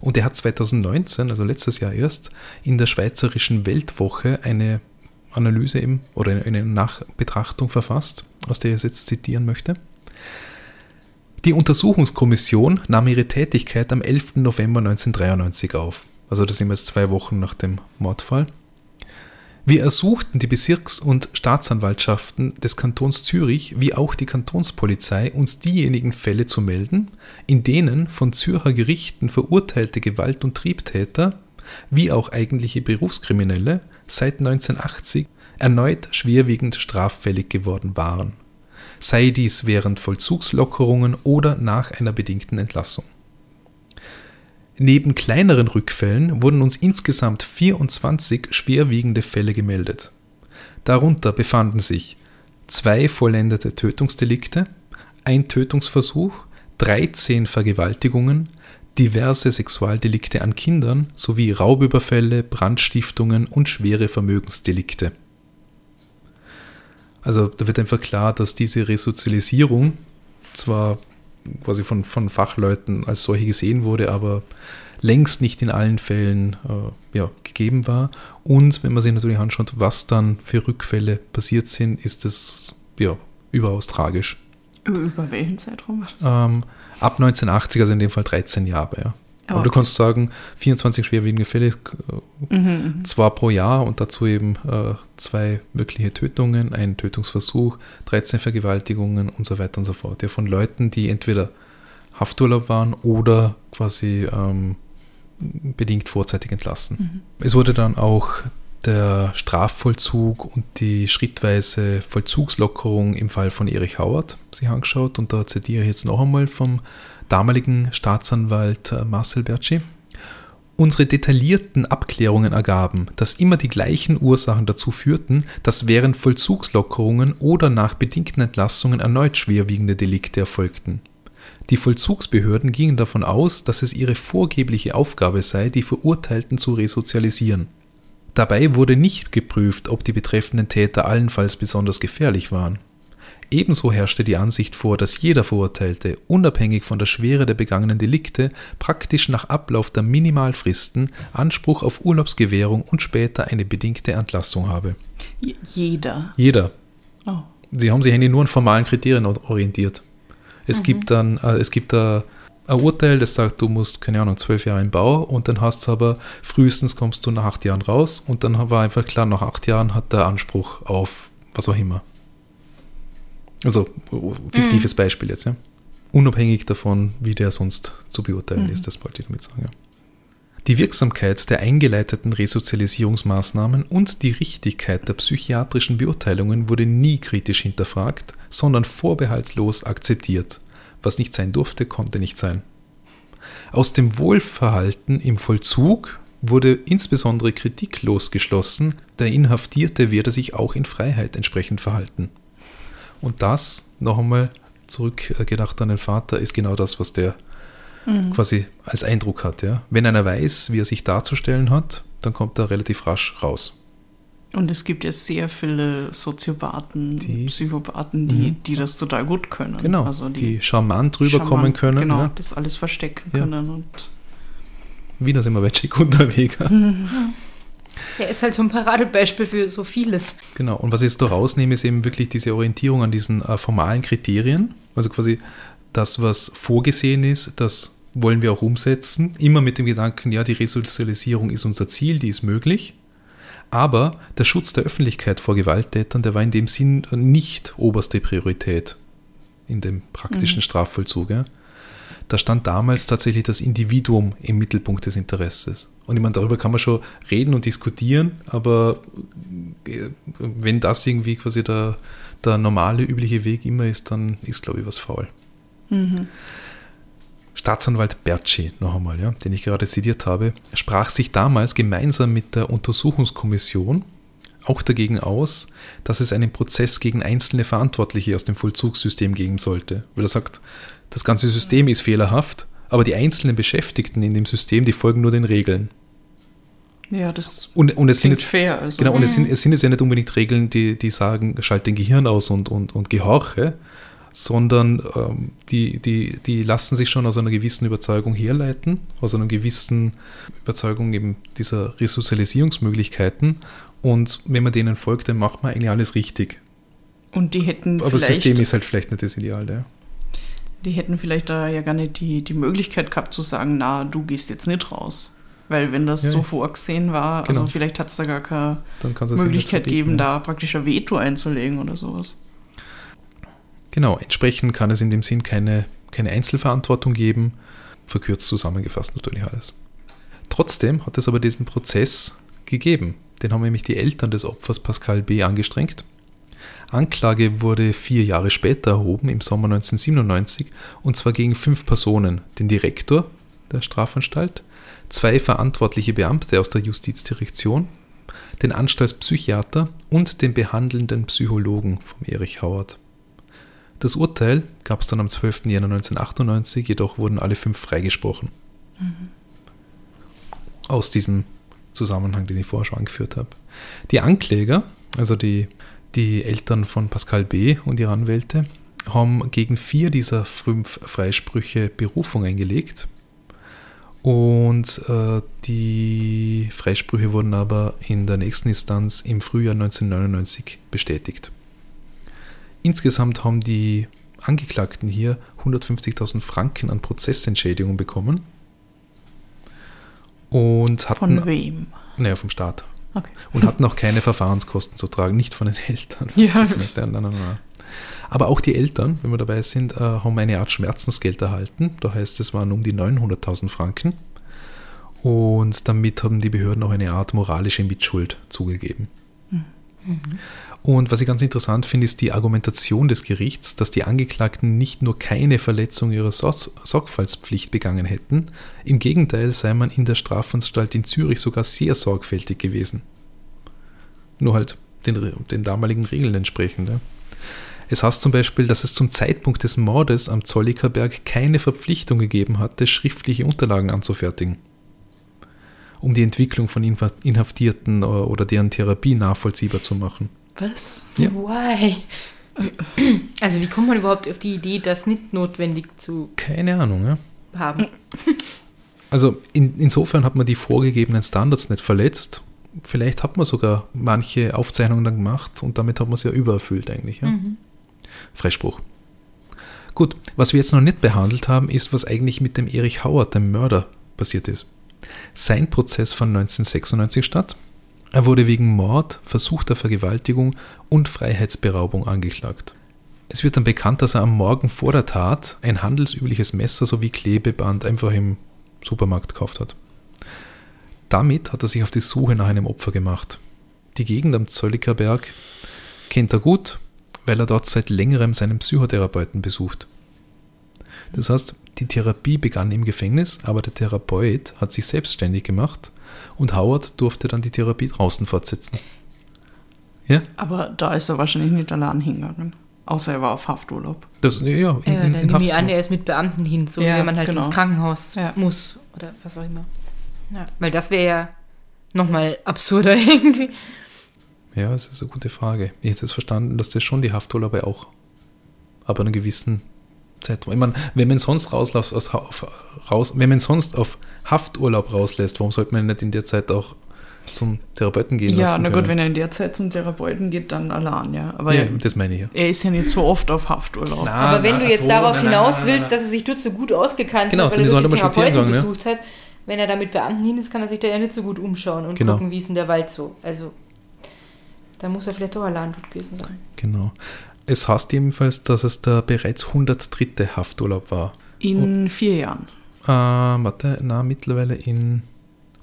Und er hat 2019, also letztes Jahr erst, in der Schweizerischen Weltwoche eine Analyse eben oder eine Nachbetrachtung verfasst, aus der ich jetzt zitieren möchte. Die Untersuchungskommission nahm ihre Tätigkeit am 11. November 1993 auf. Also das sind jetzt zwei Wochen nach dem Mordfall. Wir ersuchten die Bezirks- und Staatsanwaltschaften des Kantons Zürich wie auch die Kantonspolizei, uns diejenigen Fälle zu melden, in denen von Zürcher Gerichten verurteilte Gewalt- und Triebtäter wie auch eigentliche Berufskriminelle seit 1980 erneut schwerwiegend straffällig geworden waren, sei dies während Vollzugslockerungen oder nach einer bedingten Entlassung. Neben kleineren Rückfällen wurden uns insgesamt 24 schwerwiegende Fälle gemeldet. Darunter befanden sich zwei vollendete Tötungsdelikte, ein Tötungsversuch, 13 Vergewaltigungen, diverse Sexualdelikte an Kindern sowie Raubüberfälle, Brandstiftungen und schwere Vermögensdelikte. Also da wird einfach klar, dass diese Resozialisierung zwar quasi von, von Fachleuten als solche gesehen wurde, aber längst nicht in allen Fällen äh, ja, gegeben war. Und wenn man sich natürlich anschaut, was dann für Rückfälle passiert sind, ist es ja, überaus tragisch. Über welchen Zeitraum war das? Ähm, ab 1980, also in dem Fall 13 Jahre, ja. Oh, Aber du kannst sagen, 24 schwerwiegende Fälle, äh, mhm, mhm, zwar pro Jahr und dazu eben äh, zwei wirkliche Tötungen, ein Tötungsversuch, 13 Vergewaltigungen und so weiter und so fort. Ja, von Leuten, die entweder Hafturlaub waren oder quasi ähm, bedingt vorzeitig entlassen. Mhm. Es wurde dann auch der Strafvollzug und die schrittweise Vollzugslockerung im Fall von Erich Hauert sich angeschaut und da zitiere ich jetzt noch einmal vom damaligen Staatsanwalt äh, Marcel Berci. Unsere detaillierten Abklärungen ergaben, dass immer die gleichen Ursachen dazu führten, dass während Vollzugslockerungen oder nach bedingten Entlassungen erneut schwerwiegende Delikte erfolgten. Die Vollzugsbehörden gingen davon aus, dass es ihre vorgebliche Aufgabe sei, die Verurteilten zu resozialisieren. Dabei wurde nicht geprüft, ob die betreffenden Täter allenfalls besonders gefährlich waren. Ebenso herrschte die Ansicht vor, dass jeder Verurteilte, unabhängig von der Schwere der begangenen Delikte, praktisch nach Ablauf der Minimalfristen Anspruch auf Urlaubsgewährung und später eine bedingte Entlassung habe. Jeder. Jeder. Oh. Sie haben sich eigentlich nur an formalen Kriterien orientiert. Es gibt dann, äh, es gibt da ein Urteil, das sagt, du musst, keine Ahnung, zwölf Jahre im Bau und dann hast du aber, frühestens kommst du nach acht Jahren raus und dann war einfach klar, nach acht Jahren hat der Anspruch auf was auch immer. Also, fiktives Beispiel jetzt, ja. Unabhängig davon, wie der sonst zu beurteilen ist, das wollte ich damit sagen. Ja. Die Wirksamkeit der eingeleiteten Resozialisierungsmaßnahmen und die Richtigkeit der psychiatrischen Beurteilungen wurde nie kritisch hinterfragt, sondern vorbehaltlos akzeptiert. Was nicht sein durfte, konnte nicht sein. Aus dem Wohlverhalten im Vollzug wurde insbesondere kritiklos geschlossen, der Inhaftierte werde sich auch in Freiheit entsprechend verhalten. Und das, noch einmal zurückgedacht an den Vater, ist genau das, was der quasi als Eindruck hat. Ja? Wenn einer weiß, wie er sich darzustellen hat, dann kommt er relativ rasch raus. Und es gibt ja sehr viele Soziopathen, Die- Psychopathen, die, Mhm. die das total gut können. Genau, Also die, die, charmant rüberkommen können. Genau, Ja? das alles verstecken Ja. können. Und Wiener sind wir bei Chick unterwegs. Der ist halt so ein Paradebeispiel für so vieles. Genau, und was ich jetzt da rausnehme, ist eben wirklich diese Orientierung an diesen äh, formalen Kriterien. Also quasi das, was vorgesehen ist, das wollen wir auch umsetzen. Immer mit dem Gedanken, ja, die Resozialisierung ist unser Ziel, die ist möglich. Aber der Schutz der Öffentlichkeit vor Gewalttätern, der war in dem Sinn nicht oberste Priorität in dem praktischen Strafvollzug. Ja. Da stand damals tatsächlich das Individuum im Mittelpunkt des Interesses. Und ich meine, darüber kann man schon reden und diskutieren, aber äh, wenn das irgendwie quasi der, der normale, übliche Weg immer ist, dann ist, glaube ich, was faul. Staatsanwalt Bertschi, noch einmal, ja, den ich gerade zitiert habe, sprach sich damals gemeinsam mit der Untersuchungskommission auch dagegen aus, dass es einen Prozess gegen einzelne Verantwortliche aus dem Vollzugssystem geben sollte. Weil er sagt, das ganze System ist fehlerhaft, aber die einzelnen Beschäftigten in dem System, die folgen nur den Regeln. ja, das Und, und es sind jetzt, fair. Also. Genau, und es sind, es sind jetzt ja nicht unbedingt Regeln, die, die sagen, schalt dein Gehirn aus und, und, und gehorche, sondern ähm, die, die, die lassen sich schon aus einer gewissen Überzeugung herleiten, aus einer gewissen Überzeugung eben dieser Resozialisierungsmöglichkeiten. Und wenn man denen folgt, dann macht man eigentlich alles richtig. Und die hätten Aber das System ist halt vielleicht nicht das Ideal. Ja. Die hätten vielleicht da ja gar nicht die, die Möglichkeit gehabt zu sagen, na, du gehst jetzt nicht raus. Weil wenn das Ja, so vorgesehen war, Genau. also vielleicht hat es da gar keine Möglichkeit geben, ja. da praktisch ein Veto einzulegen oder sowas. Genau, entsprechend kann es in dem Sinn keine, keine Einzelverantwortung geben, verkürzt zusammengefasst natürlich alles. Trotzdem hat es aber diesen Prozess gegeben. Den haben nämlich die Eltern des Opfers Pascal B. angestrengt. Anklage wurde vier Jahre später erhoben, im Sommer 1997, und zwar gegen fünf Personen. Den Direktor der Strafanstalt, zwei verantwortliche Beamte aus der Justizdirektion, den Anstaltspsychiater und den behandelnden Psychologen vom Erich Hauert. Das Urteil gab es dann am 12. Jänner 1998, jedoch wurden alle fünf freigesprochen. Aus diesem Zusammenhang, den ich vorher schon angeführt habe. Die Ankläger, also die, die Eltern von Pascal B. und ihre Anwälte, haben gegen vier dieser fünf Freisprüche Berufung eingelegt. Und äh, die Freisprüche wurden aber in der nächsten Instanz im Frühjahr 1999 bestätigt. Insgesamt haben die Angeklagten hier 150.000 Franken an Prozessentschädigung bekommen. Und hatten, Von wem? naja, vom Staat. Okay. Und hatten auch keine Verfahrenskosten zu tragen, nicht von den Eltern. Ja. Aber auch die Eltern, wenn wir dabei sind, äh, haben eine Art Schmerzensgeld erhalten. Da heißt es waren um die 900.000 Franken. Und damit haben die Behörden auch eine Art moralische Mitschuld zugegeben. Und was ich ganz interessant finde, ist die Argumentation des Gerichts, dass die Angeklagten nicht nur keine Verletzung ihrer Sor- Sorgfaltspflicht begangen hätten, im Gegenteil sei man in der Strafanstalt in Zürich sogar sehr sorgfältig gewesen. Nur halt den, den damaligen Regeln entsprechend. Ja. Es heißt zum Beispiel, dass es zum Zeitpunkt des Mordes am Zollikerberg keine Verpflichtung gegeben hatte, schriftliche Unterlagen anzufertigen, um die Entwicklung von Inhaftierten oder deren Therapie nachvollziehbar zu machen. Was? Ja. Why? Also wie kommt man überhaupt auf die Idee, das nicht notwendig zu Keine Ahnung, ja. haben? Also in, insofern hat man die vorgegebenen Standards nicht verletzt. Vielleicht hat man sogar manche Aufzeichnungen dann gemacht und damit hat man es ja übererfüllt eigentlich. Ja? Mhm. Freispruch. Gut, was wir jetzt noch nicht behandelt haben, ist, was eigentlich mit dem Erich Hauert, dem Mörder, passiert ist. Sein Prozess fand 1996 statt. Er wurde wegen Mord, versuchter Vergewaltigung und Freiheitsberaubung angeklagt. Es wird dann bekannt, dass er am Morgen vor der Tat ein handelsübliches Messer sowie Klebeband einfach im Supermarkt gekauft hat. Damit hat er sich auf die Suche nach einem Opfer gemacht. Die Gegend am Zollikerberg kennt er gut, weil er dort seit längerem seinen Psychotherapeuten besucht. Das heißt, die Therapie begann im Gefängnis, aber der Therapeut hat sich selbstständig gemacht und Howard durfte dann die Therapie draußen fortsetzen. Ja, Aber da ist er wahrscheinlich nicht allein hingegangen. Außer er war auf Hafturlaub. das, ja, in, Ja, in, dann nehme ich an, er ist mit Beamten hin, so Ja, wie man halt genau. ins Krankenhaus Ja. muss oder was auch immer. Ja, weil das wäre ja nochmal absurder irgendwie. Ja, das ist eine gute Frage. Ich hätte jetzt verstanden, dass das schon die Hafturlaube auch ab einer gewissen Zeit. Ich meine, wenn man sonst rauslässt, aus, auf, raus, wenn man sonst auf Hafturlaub rauslässt, warum sollte man nicht in der Zeit auch zum Therapeuten gehen Ja, lassen? na gut, können? wenn er in der Zeit zum Therapeuten geht, dann allein, ja. Aber ja, das meine ich ja. er ist ja nicht so oft auf Hafturlaub. Na, Aber wenn na, du jetzt so, darauf nein, hinaus willst, dass er sich dort so gut ausgekannt Genau, hat, ist er den Therapeuten gegangen, ja. besucht hat, wenn er da mit Beamten hin ist, kann er sich da ja nicht so gut umschauen und Genau. gucken, wie ist denn der Wald so. Also, da muss er vielleicht doch allein dort gewesen sein. Genau. Es heißt ebenfalls, dass es der bereits 103. Hafturlaub war. In vier Jahren. Äh, warte, na, mittlerweile in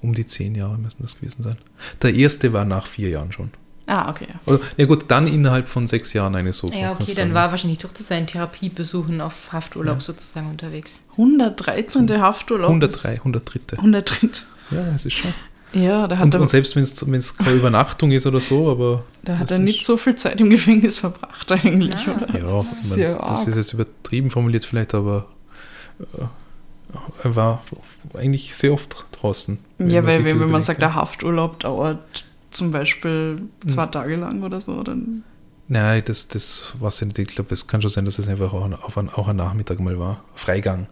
um die zehn Jahre müssen das gewesen sein. Der erste war nach vier Jahren schon. Ah, okay. Oder, ja gut, dann innerhalb von sechs Jahren eine so. Ja, okay, dann sagen. war er wahrscheinlich durch zu seinen Therapiebesuchen auf Hafturlaub Ja. sozusagen unterwegs. 113. Hafturlaub. 103, ist- 103. 103. Ja, es ist schon. Ja, da hat Und, er, und selbst wenn es keine Übernachtung ist oder so, aber. da hat er nicht so viel Zeit im Gefängnis verbracht eigentlich, Ah. oder? Ja, das ist, ja das ist jetzt übertrieben formuliert vielleicht, aber äh, er war eigentlich sehr oft draußen. Ja, weil wenn, wenn man sagt, ja. der Hafturlaub dauert zum Beispiel zwei Tage lang oder so, dann Nein, das, das weiß ich nicht. Ich glaube, es kann schon sein, dass es einfach auch ein, auch ein Nachmittag mal war. Freigang.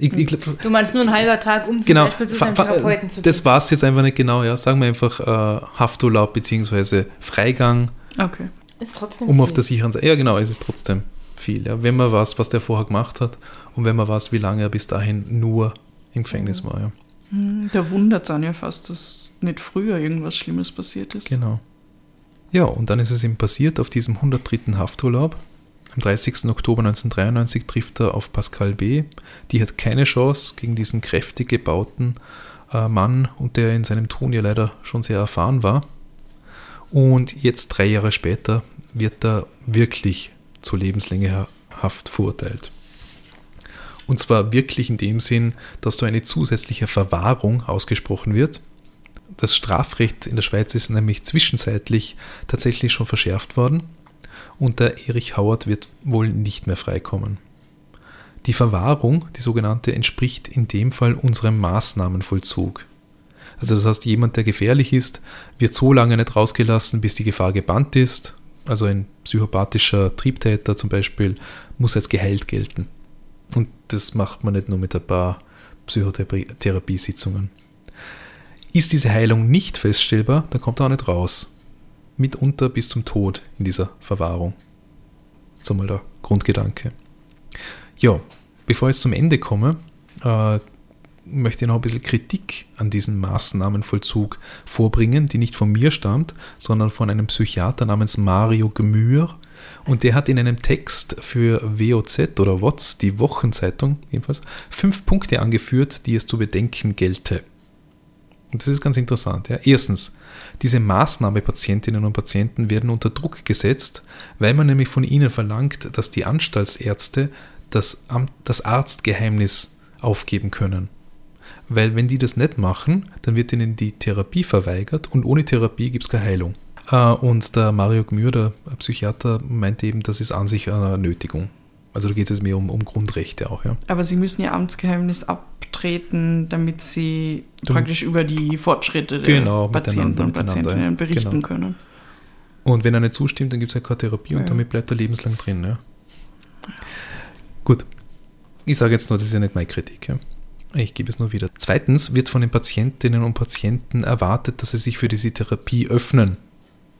Ich, ich glaub, Du meinst nur ein halber Tag, um zum genau, Beispiel zu seinem Therapeuten zu das war es jetzt einfach nicht genau. Ja, sagen wir einfach äh, Hafturlaub bzw. Freigang, okay. Ist trotzdem um auf viel. der sicheren Seite. Ja, genau, es ist trotzdem viel. Ja. Wenn man weiß, was der vorher gemacht hat und wenn man weiß, wie lange er bis dahin nur im Gefängnis war. Ja. Hm, Da wundert es einen ja fast, dass nicht früher irgendwas Schlimmes passiert ist. Genau. Ja, und dann ist es ihm passiert auf diesem 103. Hafturlaub. Am 30. Oktober 1993 trifft er auf Pascal B. Die hat keine Chance gegen diesen kräftig gebauten äh, Mann und der in seinem Tun ja leider schon sehr erfahren war. Und jetzt, drei Jahre später, wird er wirklich zu lebenslänge Haft verurteilt. Und zwar wirklich in dem Sinn, dass da eine zusätzliche Verwahrung ausgesprochen wird. Das Strafrecht in der Schweiz ist nämlich zwischenzeitlich tatsächlich schon verschärft worden und der Erich Hauert wird wohl nicht mehr freikommen. Die Verwahrung, die sogenannte, entspricht in dem Fall unserem Maßnahmenvollzug. Also das heißt, jemand, der gefährlich ist, wird so lange nicht rausgelassen, bis die Gefahr gebannt ist. Also ein psychopathischer Triebtäter zum Beispiel muss als geheilt gelten. Und das macht man nicht nur mit ein paar Psychotherapiesitzungen. Ist diese Heilung nicht feststellbar, dann kommt er auch nicht raus. Mitunter bis zum Tod in dieser Verwahrung. So mal der Grundgedanke. Ja, bevor ich zum Ende komme, äh, möchte ich noch ein bisschen Kritik an diesem Maßnahmenvollzug vorbringen, die nicht von mir stammt, sondern von einem Psychiater namens Mario Gemür. Und der hat in einem Text für WOZ oder WOTS, die Wochenzeitung jedenfalls, fünf Punkte angeführt, die es zu bedenken gelte. Und das ist ganz interessant. Ja. Erstens, diese Maßnahmepatientinnen und Patienten werden unter Druck gesetzt, weil man nämlich von ihnen verlangt, dass die Anstaltsärzte das, das Arztgeheimnis aufgeben können. Weil wenn die das nicht machen, dann wird ihnen die Therapie verweigert und ohne Therapie gibt es keine Heilung. Äh, und der Mario Gmür, der Psychiater, meinte eben, das ist an sich eine Nötigung. Also da geht es mehr um, um Grundrechte auch, ja. Aber sie müssen ihr Amtsgeheimnis abtreten, damit sie Du- praktisch über die Fortschritte der Genau, Patienten und Patientinnen berichten Genau. können. Und wenn er nicht zustimmt, dann gibt es halt keine Therapie und Ja. damit bleibt er lebenslang drin. Ja. Gut. Ich sage jetzt nur, das ist ja nicht meine Kritik. Ja. Ich gebe es nur wieder. Zweitens wird von den Patientinnen und Patienten erwartet, dass sie sich für diese Therapie öffnen.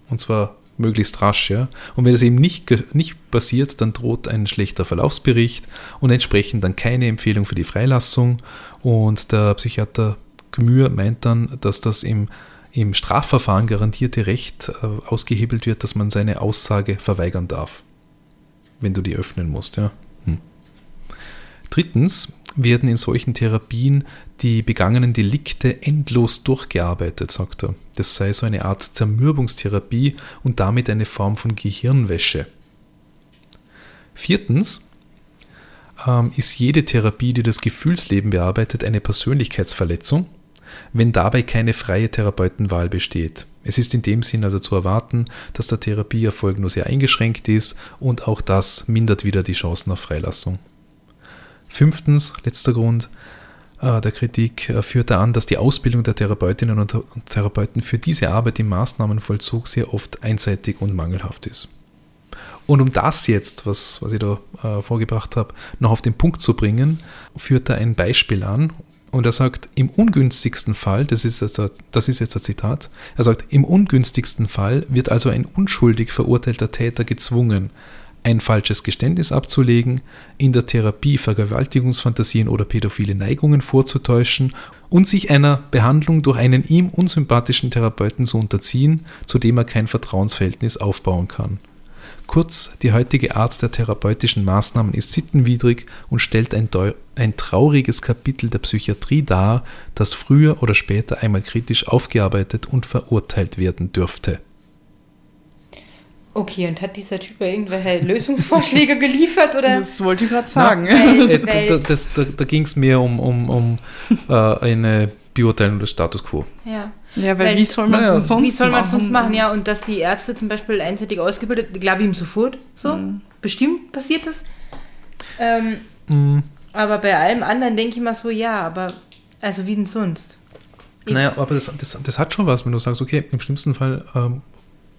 Und zwar möglichst rasch. Ja. Und wenn das eben nicht, nicht passiert, dann droht ein schlechter Verlaufsbericht und entsprechend dann keine Empfehlung für die Freilassung. Und der Psychiater Gmür meint dann, dass das im, im Strafverfahren garantierte Recht äh, ausgehebelt wird, dass man seine Aussage verweigern darf, wenn du die öffnen musst. Ja. Hm. Drittens werden in solchen Therapien die begangenen Delikte endlos durchgearbeitet, sagt er. Das sei so eine Art Zermürbungstherapie und damit eine Form von Gehirnwäsche. Viertens ähm, ist jede Therapie, die das Gefühlsleben bearbeitet, eine Persönlichkeitsverletzung, wenn dabei keine freie Therapeutenwahl besteht. Es ist in dem Sinn also zu erwarten, dass der Therapieerfolg nur sehr eingeschränkt ist und auch das mindert wieder die Chancen auf Freilassung. Fünftens, letzter Grund äh, der Kritik, äh, führt er an, dass die Ausbildung der Therapeutinnen und Thera- und Therapeuten für diese Arbeit im Maßnahmenvollzug sehr oft einseitig und mangelhaft ist. Und um das jetzt, was, was ich da äh, vorgebracht habe, noch auf den Punkt zu bringen, führt er ein Beispiel an. Und er sagt, im ungünstigsten Fall, das ist, jetzt, das ist jetzt ein Zitat, er sagt, im ungünstigsten Fall wird also ein unschuldig verurteilter Täter gezwungen, ein falsches Geständnis abzulegen, in der Therapie Vergewaltigungsfantasien oder pädophile Neigungen vorzutäuschen und sich einer Behandlung durch einen ihm unsympathischen Therapeuten zu unterziehen, zu dem er kein Vertrauensverhältnis aufbauen kann. Kurz, die heutige Art der therapeutischen Maßnahmen ist sittenwidrig und stellt ein, ein trauriges Kapitel der Psychiatrie dar, das früher oder später einmal kritisch aufgearbeitet und verurteilt werden dürfte. Okay, und hat dieser Typ irgendwelche Lösungsvorschläge geliefert oder? Das wollte ich gerade sagen. Weil- Äh, weil- da, das, da, da ging es mehr um, um, um äh, eine Beurteilung des Status quo. ja. Ja, weil, Weil- wie soll man es denn sonst Wie soll man es sonst machen? Ja, und dass die Ärzte zum Beispiel einseitig ausgebildet, glaube ich ihm sofort. So, Mhm. bestimmt passiert das. Ähm, Mhm. aber bei allem anderen denke ich mal so, ja, aber also wie denn sonst? Ich- Naja, aber das, das, das hat schon was, wenn du sagst, okay, im schlimmsten Fall, ähm,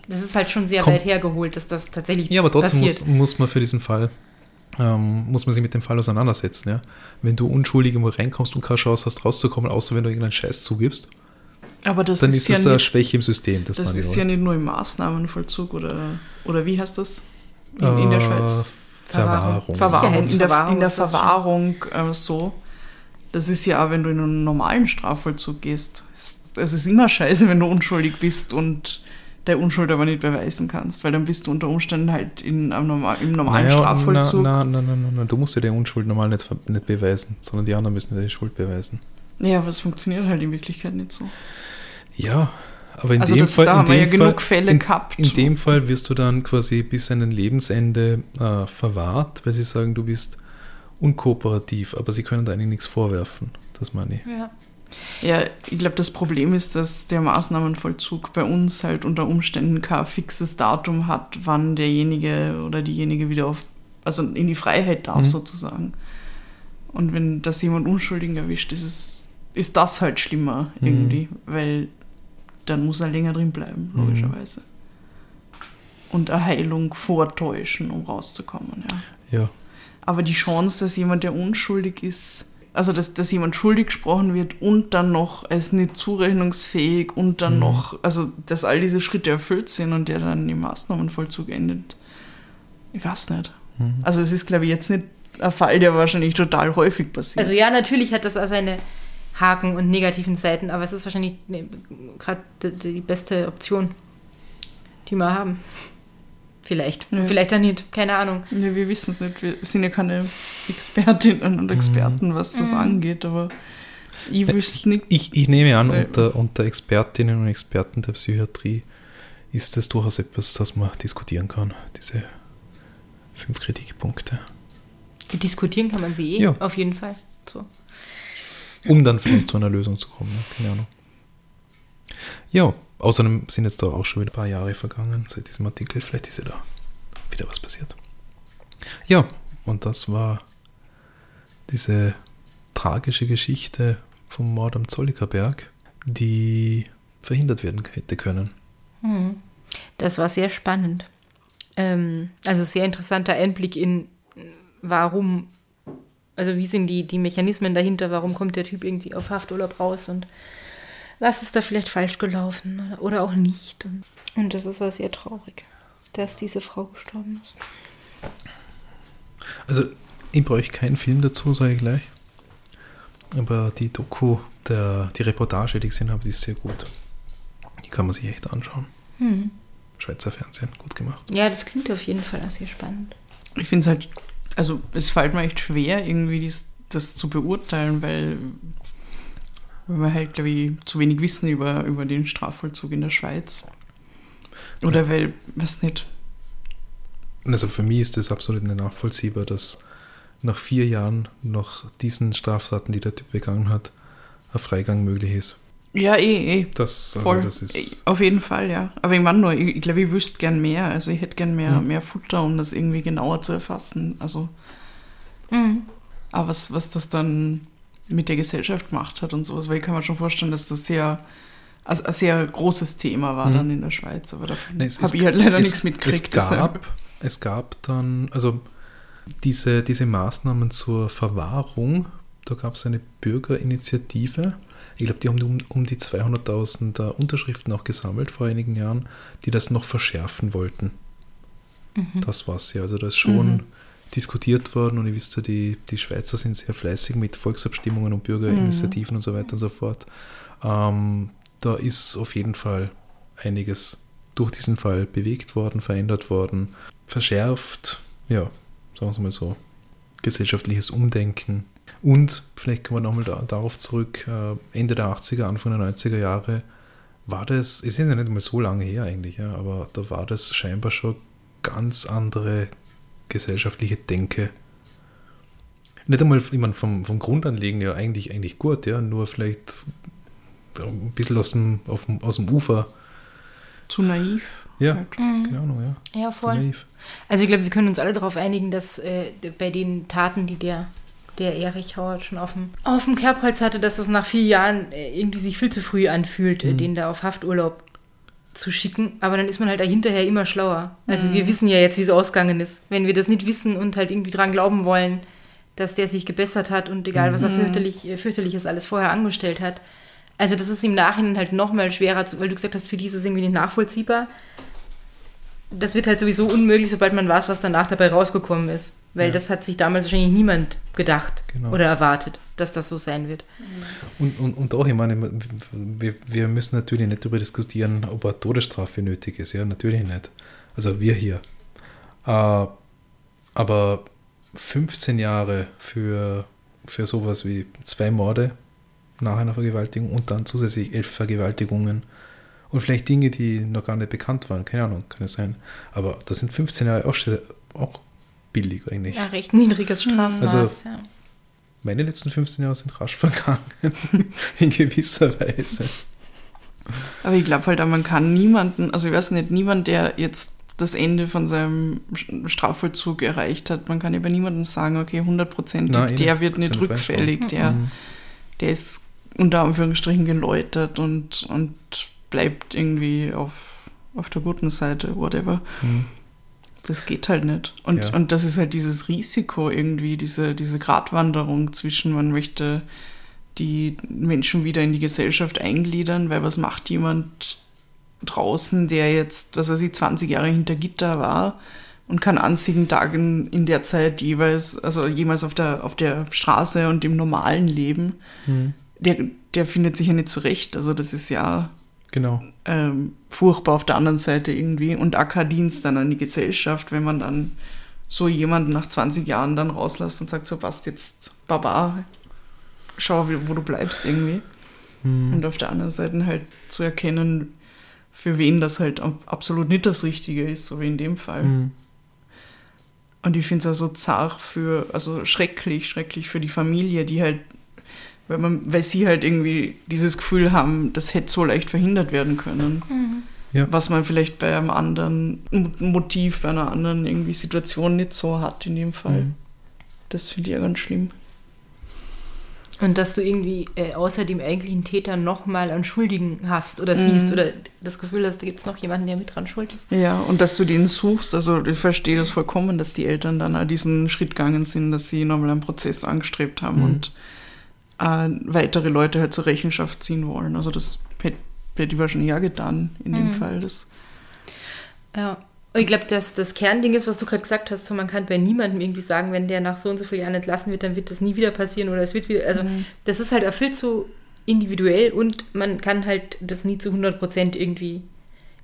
Das ist halt schon sehr Kommt- weit hergeholt, dass das tatsächlich ja, aber trotzdem passiert. muss, muss man für diesen Fall, ähm, muss man sich mit dem Fall auseinandersetzen. Ja? Wenn du unschuldig irgendwo reinkommst und keine Chance hast, rauszukommen, außer wenn du irgendeinen Scheiß zugibst, Aber das dann ist, ist ja das eine nicht, Schwäche im System. Das, das ist ja nicht nur im Maßnahmenvollzug oder, oder wie heißt das in, in der Äh, Schweiz? Verwahrung. Verwahrung. In der, in der. Verwahrung äh, so. Das ist ja auch, wenn du in einen normalen Strafvollzug gehst. Es ist immer scheiße, wenn du unschuldig bist und der Unschuld aber nicht beweisen kannst, weil dann bist du unter Umständen halt in im normalen Naja, Strafvollzug. Na, na, na, na, du musst ja der Unschuld normal nicht, nicht beweisen, sondern die anderen müssen ja die Schuld beweisen. Ja, aber es funktioniert halt in Wirklichkeit nicht so. Ja, aber in Also dem das- Fall. da haben wir ja Fall, genug Fälle in, gehabt. In dem Fall wirst du dann quasi bis an dein Lebensende äh, verwahrt, weil sie sagen, du bist unkooperativ, aber sie können da eigentlich nichts vorwerfen. Das meine ich. Ja. Ja, ich glaube, das Problem ist, dass der Maßnahmenvollzug bei uns halt unter Umständen kein fixes Datum hat, wann derjenige oder diejenige wieder auf, also in die Freiheit darf Mhm. sozusagen. Und wenn das jemand Unschuldigen erwischt, ist es, ist das halt schlimmer Mhm. irgendwie, weil dann muss er länger drin bleiben, Mhm. logischerweise. Und eine Heilung vortäuschen, um rauszukommen, ja. Ja. Aber die Chance, dass jemand, der unschuldig ist, also dass, dass jemand schuldig gesprochen wird und dann noch als nicht zurechnungsfähig und dann Mhm. noch, also dass all diese Schritte erfüllt sind und der dann im Maßnahmenvollzug endet, ich weiß nicht. Mhm. Also es ist, glaube ich, jetzt nicht ein Fall, der wahrscheinlich total häufig passiert. Also ja, natürlich hat das auch seine Haken und negativen Seiten, aber es ist wahrscheinlich ne, gerade die, die beste Option, die wir haben. Vielleicht. Ja. Vielleicht auch nicht, keine Ahnung. ja, wir wissen es nicht, wir sind ja keine Expertinnen und Experten, was das Mhm. angeht, aber ich wüsste nicht, Ich, ich nehme an, unter, unter Expertinnen und Experten der Psychiatrie ist das durchaus etwas, das man diskutieren kann, diese fünf Kritikpunkte. Diskutieren kann man sie eh, Ja. auf jeden Fall. So. Um dann vielleicht zu einer Lösung zu kommen, ne? keine Ahnung. Ja, außerdem sind jetzt da auch schon wieder ein paar Jahre vergangen seit diesem Artikel. Vielleicht ist ja da wieder was passiert. Ja, und das war diese tragische Geschichte vom Mord am Zollikerberg, die verhindert werden hätte können. Hm. Das war sehr spannend. Ähm, also sehr interessanter Einblick in, warum, also wie sind die, die Mechanismen dahinter, warum kommt der Typ irgendwie auf Hafturlaub raus und was ist da vielleicht falsch gelaufen oder, auch nicht. Und, und das ist auch sehr traurig, dass diese Frau gestorben ist. Also ich bräuchte keinen Film dazu, sage ich gleich. Aber die Doku, der, die Reportage, die ich gesehen habe, die ist sehr gut. Die kann man sich echt anschauen. Hm. Schweizer Fernsehen, gut gemacht. Ja, das klingt auf jeden Fall auch sehr spannend. Ich finde es halt, also es fällt mir echt schwer, irgendwie dies, das zu beurteilen, weil, weil wir halt, glaube ich, zu wenig wissen über, über den Strafvollzug in der Schweiz. Oder Ja. weil, was nicht, Also für mich ist das absolut nicht nachvollziehbar, dass nach vier Jahren nach diesen Straftaten, die der Typ begangen hat, ein Freigang möglich ist. ja, eh, eh. Das, also Voll. das ist. Auf jeden Fall, ja. Aber ich meine nur, ich, ich glaube, ich wüsste gern mehr. Also ich hätte gern mehr, Mhm. mehr Futter, um das irgendwie genauer zu erfassen. Also, Mhm. aber was, was das dann mit der Gesellschaft gemacht hat und sowas, weil ich kann mir schon vorstellen, dass das sehr, also ein sehr großes Thema war Mhm. dann in der Schweiz. Aber es- habe es- ich halt leider es- nichts mitgekriegt. Es deshalb. gab, es gab dann, also diese, diese Maßnahmen zur Verwahrung, da gab es eine Bürgerinitiative. Ich glaube, die haben um, um die 200.000 äh, Unterschriften auch gesammelt vor einigen Jahren, die das noch verschärfen wollten. Das war's ja. Also da ist schon Mhm. Diskutiert worden und ihr wisst ja, die, die Schweizer sind sehr fleißig mit Volksabstimmungen und Bürgerinitiativen und so weiter und so fort. Ähm, da ist auf jeden Fall einiges durch diesen Fall bewegt worden, verändert worden, verschärft, ja, sagen wir mal so, gesellschaftliches Umdenken. Und vielleicht kommen wir nochmal da, darauf zurück, äh, Ende der 80er, Anfang der 90er Jahre war das, es ist ja nicht mal so lange her eigentlich, ja, aber da war das scheinbar schon ganz andere gesellschaftliche Denke. Nicht einmal, ich meine, vom, vom Grundanlegen ja eigentlich, eigentlich gut, ja, nur vielleicht ein bisschen aus dem, auf dem, aus dem Ufer. Zu naiv. Ja, Halt. keine Ahnung, ja. Ja, Zu voll. naiv. Also ich glaube, wir können uns alle darauf einigen, dass äh, bei den Taten, die der, der Erich Hauert schon auf dem, auf dem Kerbholz hatte, dass das nach vier Jahren äh, irgendwie sich viel zu früh anfühlt, äh, den da auf Hafturlaub zu schicken. Aber dann ist man halt da hinterher immer schlauer. Also wir wissen ja jetzt, wie es ausgegangen ist. Wenn wir das nicht wissen und halt irgendwie dran glauben wollen, dass der sich gebessert hat und egal, was er fürchterlich, äh, fürchterliches alles vorher angestellt hat. Also das ist im Nachhinein halt noch mal schwerer, zu, weil du gesagt hast, für die ist es irgendwie nicht nachvollziehbar das wird halt sowieso unmöglich, sobald man weiß, was danach dabei rausgekommen ist. Weil Ja. das hat sich damals wahrscheinlich niemand gedacht Genau. oder erwartet, dass das so sein wird. Und, und, und auch, ich meine, wir, wir müssen natürlich nicht darüber diskutieren, ob eine Todesstrafe nötig ist. Ja, natürlich nicht. Also wir hier. Äh, aber 15 Jahre für, für sowas wie zwei Morde nach einer Vergewaltigung und dann zusätzlich elf Vergewaltigungen und vielleicht Dinge, die noch gar nicht bekannt waren. Keine Ahnung, kann es sein. Aber das sind 15 Jahre auch, schon- auch billig eigentlich. Ja, recht niedriges Strafmaß. Also- ja. Meine letzten 15 Jahre sind rasch vergangen. In gewisser Weise. Aber ich glaube halt, auch, man kann niemanden, also ich weiß nicht, niemand, der jetzt das Ende von seinem Strafvollzug erreicht hat, man kann über niemanden sagen, okay, hundertprozentig, Nein, eh der wird nicht rückfällig, der, Mhm. der ist unter Anführungsstrichen geläutert und, und bleibt irgendwie auf, auf der guten Seite, whatever. Mhm. Das geht halt nicht. Und, Ja. und das ist halt dieses Risiko irgendwie, diese, diese Gratwanderung zwischen, man möchte die Menschen wieder in die Gesellschaft eingliedern, weil was macht jemand draußen, der jetzt, was weiß ich, 20 Jahre hinter Gitter war und kann an einzigen Tag in, in der Zeit jeweils, also jemals auf der, auf der Straße und im normalen Leben, Mhm. der, der findet sich ja nicht zurecht. Also das ist ja Genau. ähm, furchtbar auf der anderen Seite irgendwie und auch kein Dienst dann an die Gesellschaft, wenn man dann so jemanden nach 20 Jahren dann rauslässt und sagt, so passt jetzt Baba, schau, wo du bleibst irgendwie. Mhm. Und auf der anderen Seite halt zu erkennen, für wen das halt ab- absolut nicht das Richtige ist, so wie in dem Fall. Mhm. Und ich finde es auch so zart für, also schrecklich, schrecklich für die Familie, die halt, Weil, man, weil sie halt irgendwie dieses Gefühl haben, das hätte so leicht verhindert werden können. Ja. Was man vielleicht bei einem anderen Mo- Motiv, bei einer anderen irgendwie Situation nicht so hat in dem Fall. Mhm. Das finde ich ja ganz schlimm. Und dass du irgendwie äh, außer dem eigentlichen Täter nochmal einen Schuldigen hast oder Mhm. siehst oder das Gefühl hast, da gibt es noch jemanden, der mit dran schuld ist. Ja, und dass du den suchst, also ich verstehe das vollkommen, dass die Eltern dann diesen Schritt gegangen sind, dass sie nochmal einen Prozess angestrebt haben Mhm. und äh, weitere Leute halt zur Rechenschaft ziehen wollen. Also das hätte hätte ich wahrscheinlich auch getan in dem Mhm. Fall. Das, Ja. Ich glaube, dass das Kernding ist, was du gerade gesagt hast, so man kann bei niemandem irgendwie sagen, wenn der nach so und so vielen Jahren entlassen wird, dann wird das nie wieder passieren oder es wird wieder, also das ist halt erfüllt so individuell und man kann halt das nie zu 100 Prozent irgendwie,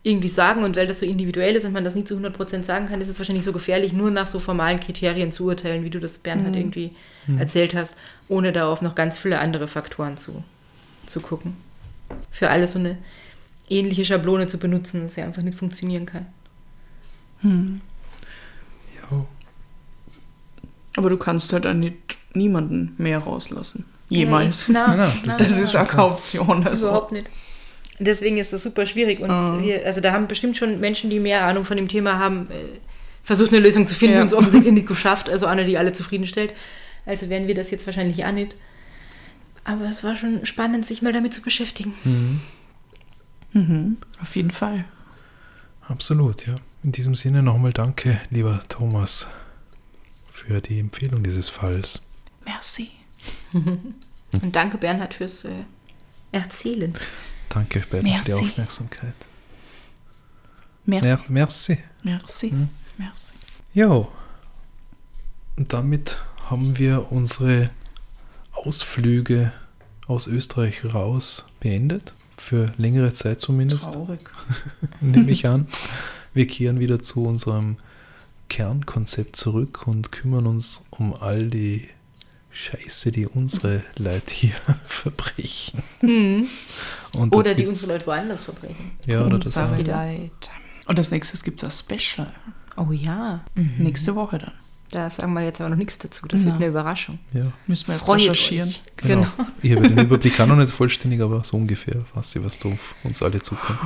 irgendwie sagen und weil das so individuell ist und man das nie zu 100 Prozent sagen kann, ist es wahrscheinlich so gefährlich, nur nach so formalen Kriterien zu urteilen, wie du das Bernhard irgendwie erzählt hast, ohne da auf noch ganz viele andere Faktoren zu, zu gucken. Für alle so eine ähnliche Schablone zu benutzen, dass sie einfach nicht funktionieren kann. Ja. aber du kannst halt auch nicht niemanden mehr rauslassen. Jemals. Na, Nein, nein, na, das na, ist na. auch keine Option. Also. Überhaupt nicht. Deswegen ist das super schwierig. Und Ah. wir, also da haben bestimmt schon Menschen, die mehr Ahnung von dem Thema haben, äh, versucht eine Lösung zu finden Ja. und es offensichtlich nicht geschafft. Also eine, die alle zufriedenstellt. Also werden wir das jetzt wahrscheinlich auch nicht. Aber es war schon spannend, sich mal damit zu beschäftigen. Mhm. Mhm, auf jeden Fall. Absolut, ja. In diesem Sinne nochmal danke, lieber Thomas, für die Empfehlung dieses Falls. Merci. Und danke, Bernhard, fürs äh, Erzählen. Danke, beiden, für die. Aufmerksamkeit. Merci. Mer merci. Merci. Mhm. Merci. Jo. Und damit haben wir unsere Ausflüge aus Österreich raus beendet. Für längere Zeit zumindest, Traurig. nehme ich an. Wir kehren wieder zu unserem Kernkonzept zurück und kümmern uns um all die Scheiße, die unsere Leute hier verbrechen. Und Mhm. Oder die unsere Leute woanders verbrechen. Ja, oder das wieder. Leid. Und als nächstes gibt es ein Special. Oh ja. Nächste Woche dann. Da sagen wir jetzt aber noch nichts dazu. Das wird Na. eine Überraschung. Ja, Müssen wir erst Freut recherchieren. euch. genau. Genau. Ich habe den Überblick auch noch nicht vollständig, aber so ungefähr weiß ich, was da auf uns alle zukommt.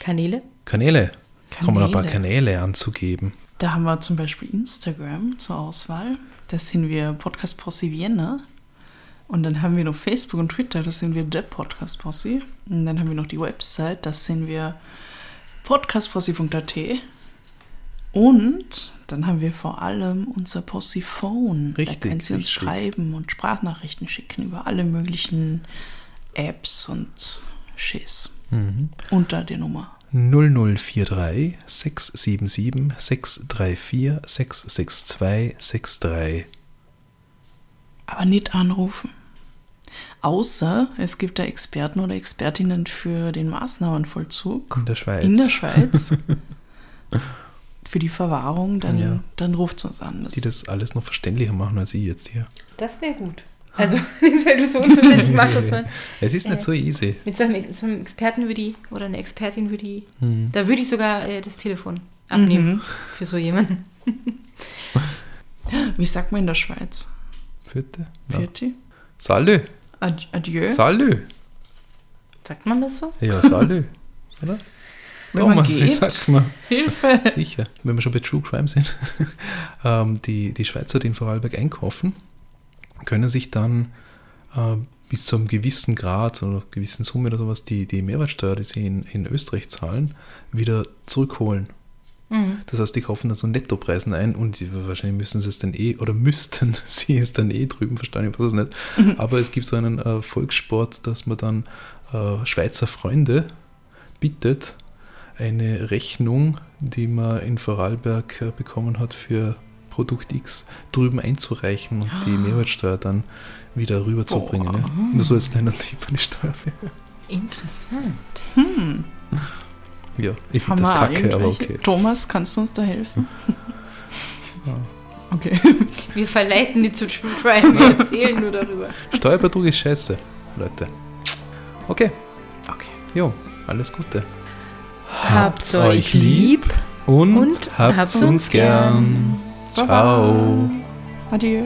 Kanäle? Kanäle. Kommen ein paar Kanäle. Kanäle anzugeben. Da haben wir zum Beispiel Instagram zur Auswahl. Da sind wir Podcast Posse Vienna. Und dann haben wir noch Facebook und Twitter, das sind wir der Podcast Posse. Und dann haben wir noch die Website, das sind wir podcastposse.at. Und dann haben wir vor allem unser Posse-Phone. Richtig, Da können Sie uns richtig. schreiben und Sprachnachrichten schicken über alle möglichen Apps und Schiss. Mhm. Unter der Nummer 0043 677 634 662 63. Aber nicht anrufen. Außer es gibt da Experten oder Expertinnen für den Maßnahmenvollzug In der Schweiz. in der Schweiz. für die Verwahrung, dann, Ja. dann ruft es uns an. Das, Die das alles noch verständlicher machen als ich jetzt hier. Das wäre gut. Also, weil du so unverständlich machst, dass man Es ist nicht Äh. so easy. mit so einem, so einem Experten würde ich, oder einer Expertin würde ich, Hm. da würde ich sogar äh, das Telefon abnehmen Mhm. für so jemanden. Wie sagt man in der Schweiz? Vierte? Ja. Vierte? Salü. Ad Adieu. Salü. Sagt man das so? Ja, salü. Oder? Wenn man Thomas, wie geht. sagt man? Hilfe! Sicher, wenn wir schon bei True Crime sind. ähm, die, die Schweizer, die in Vorarlberg einkaufen, können sich dann äh, bis zu einem gewissen Grad oder gewissen Summe oder sowas die, die Mehrwertsteuer, die sie in, in Österreich zahlen, wieder zurückholen. Mhm. Das heißt, die kaufen dann so Nettopreisen ein und die, wahrscheinlich müssen sie es dann eh oder müssten sie es dann eh drüben verstehen, ich weiß es nicht. Aber es gibt so einen äh, Volkssport, dass man dann äh, Schweizer Freunde bittet, eine Rechnung, die man in Vorarlberg äh, bekommen hat für Produkt X, drüben einzureichen und die Mehrwertsteuer dann wieder rüberzubringen. Nur so als kleiner Tipp an die Steuerwehr. Interessant. Hm. Ja, ich finde das kacke, aber okay. Thomas, kannst du uns da helfen? Ja. Okay. Wir verleiten die zu True Crime, wir erzählen nur darüber. Steuerbetrug ist scheiße, Leute. Okay, Okay. jo, alles Gute. Habt's euch lieb und, und habt's habt's uns gern. Baba. Ciao. Adieu.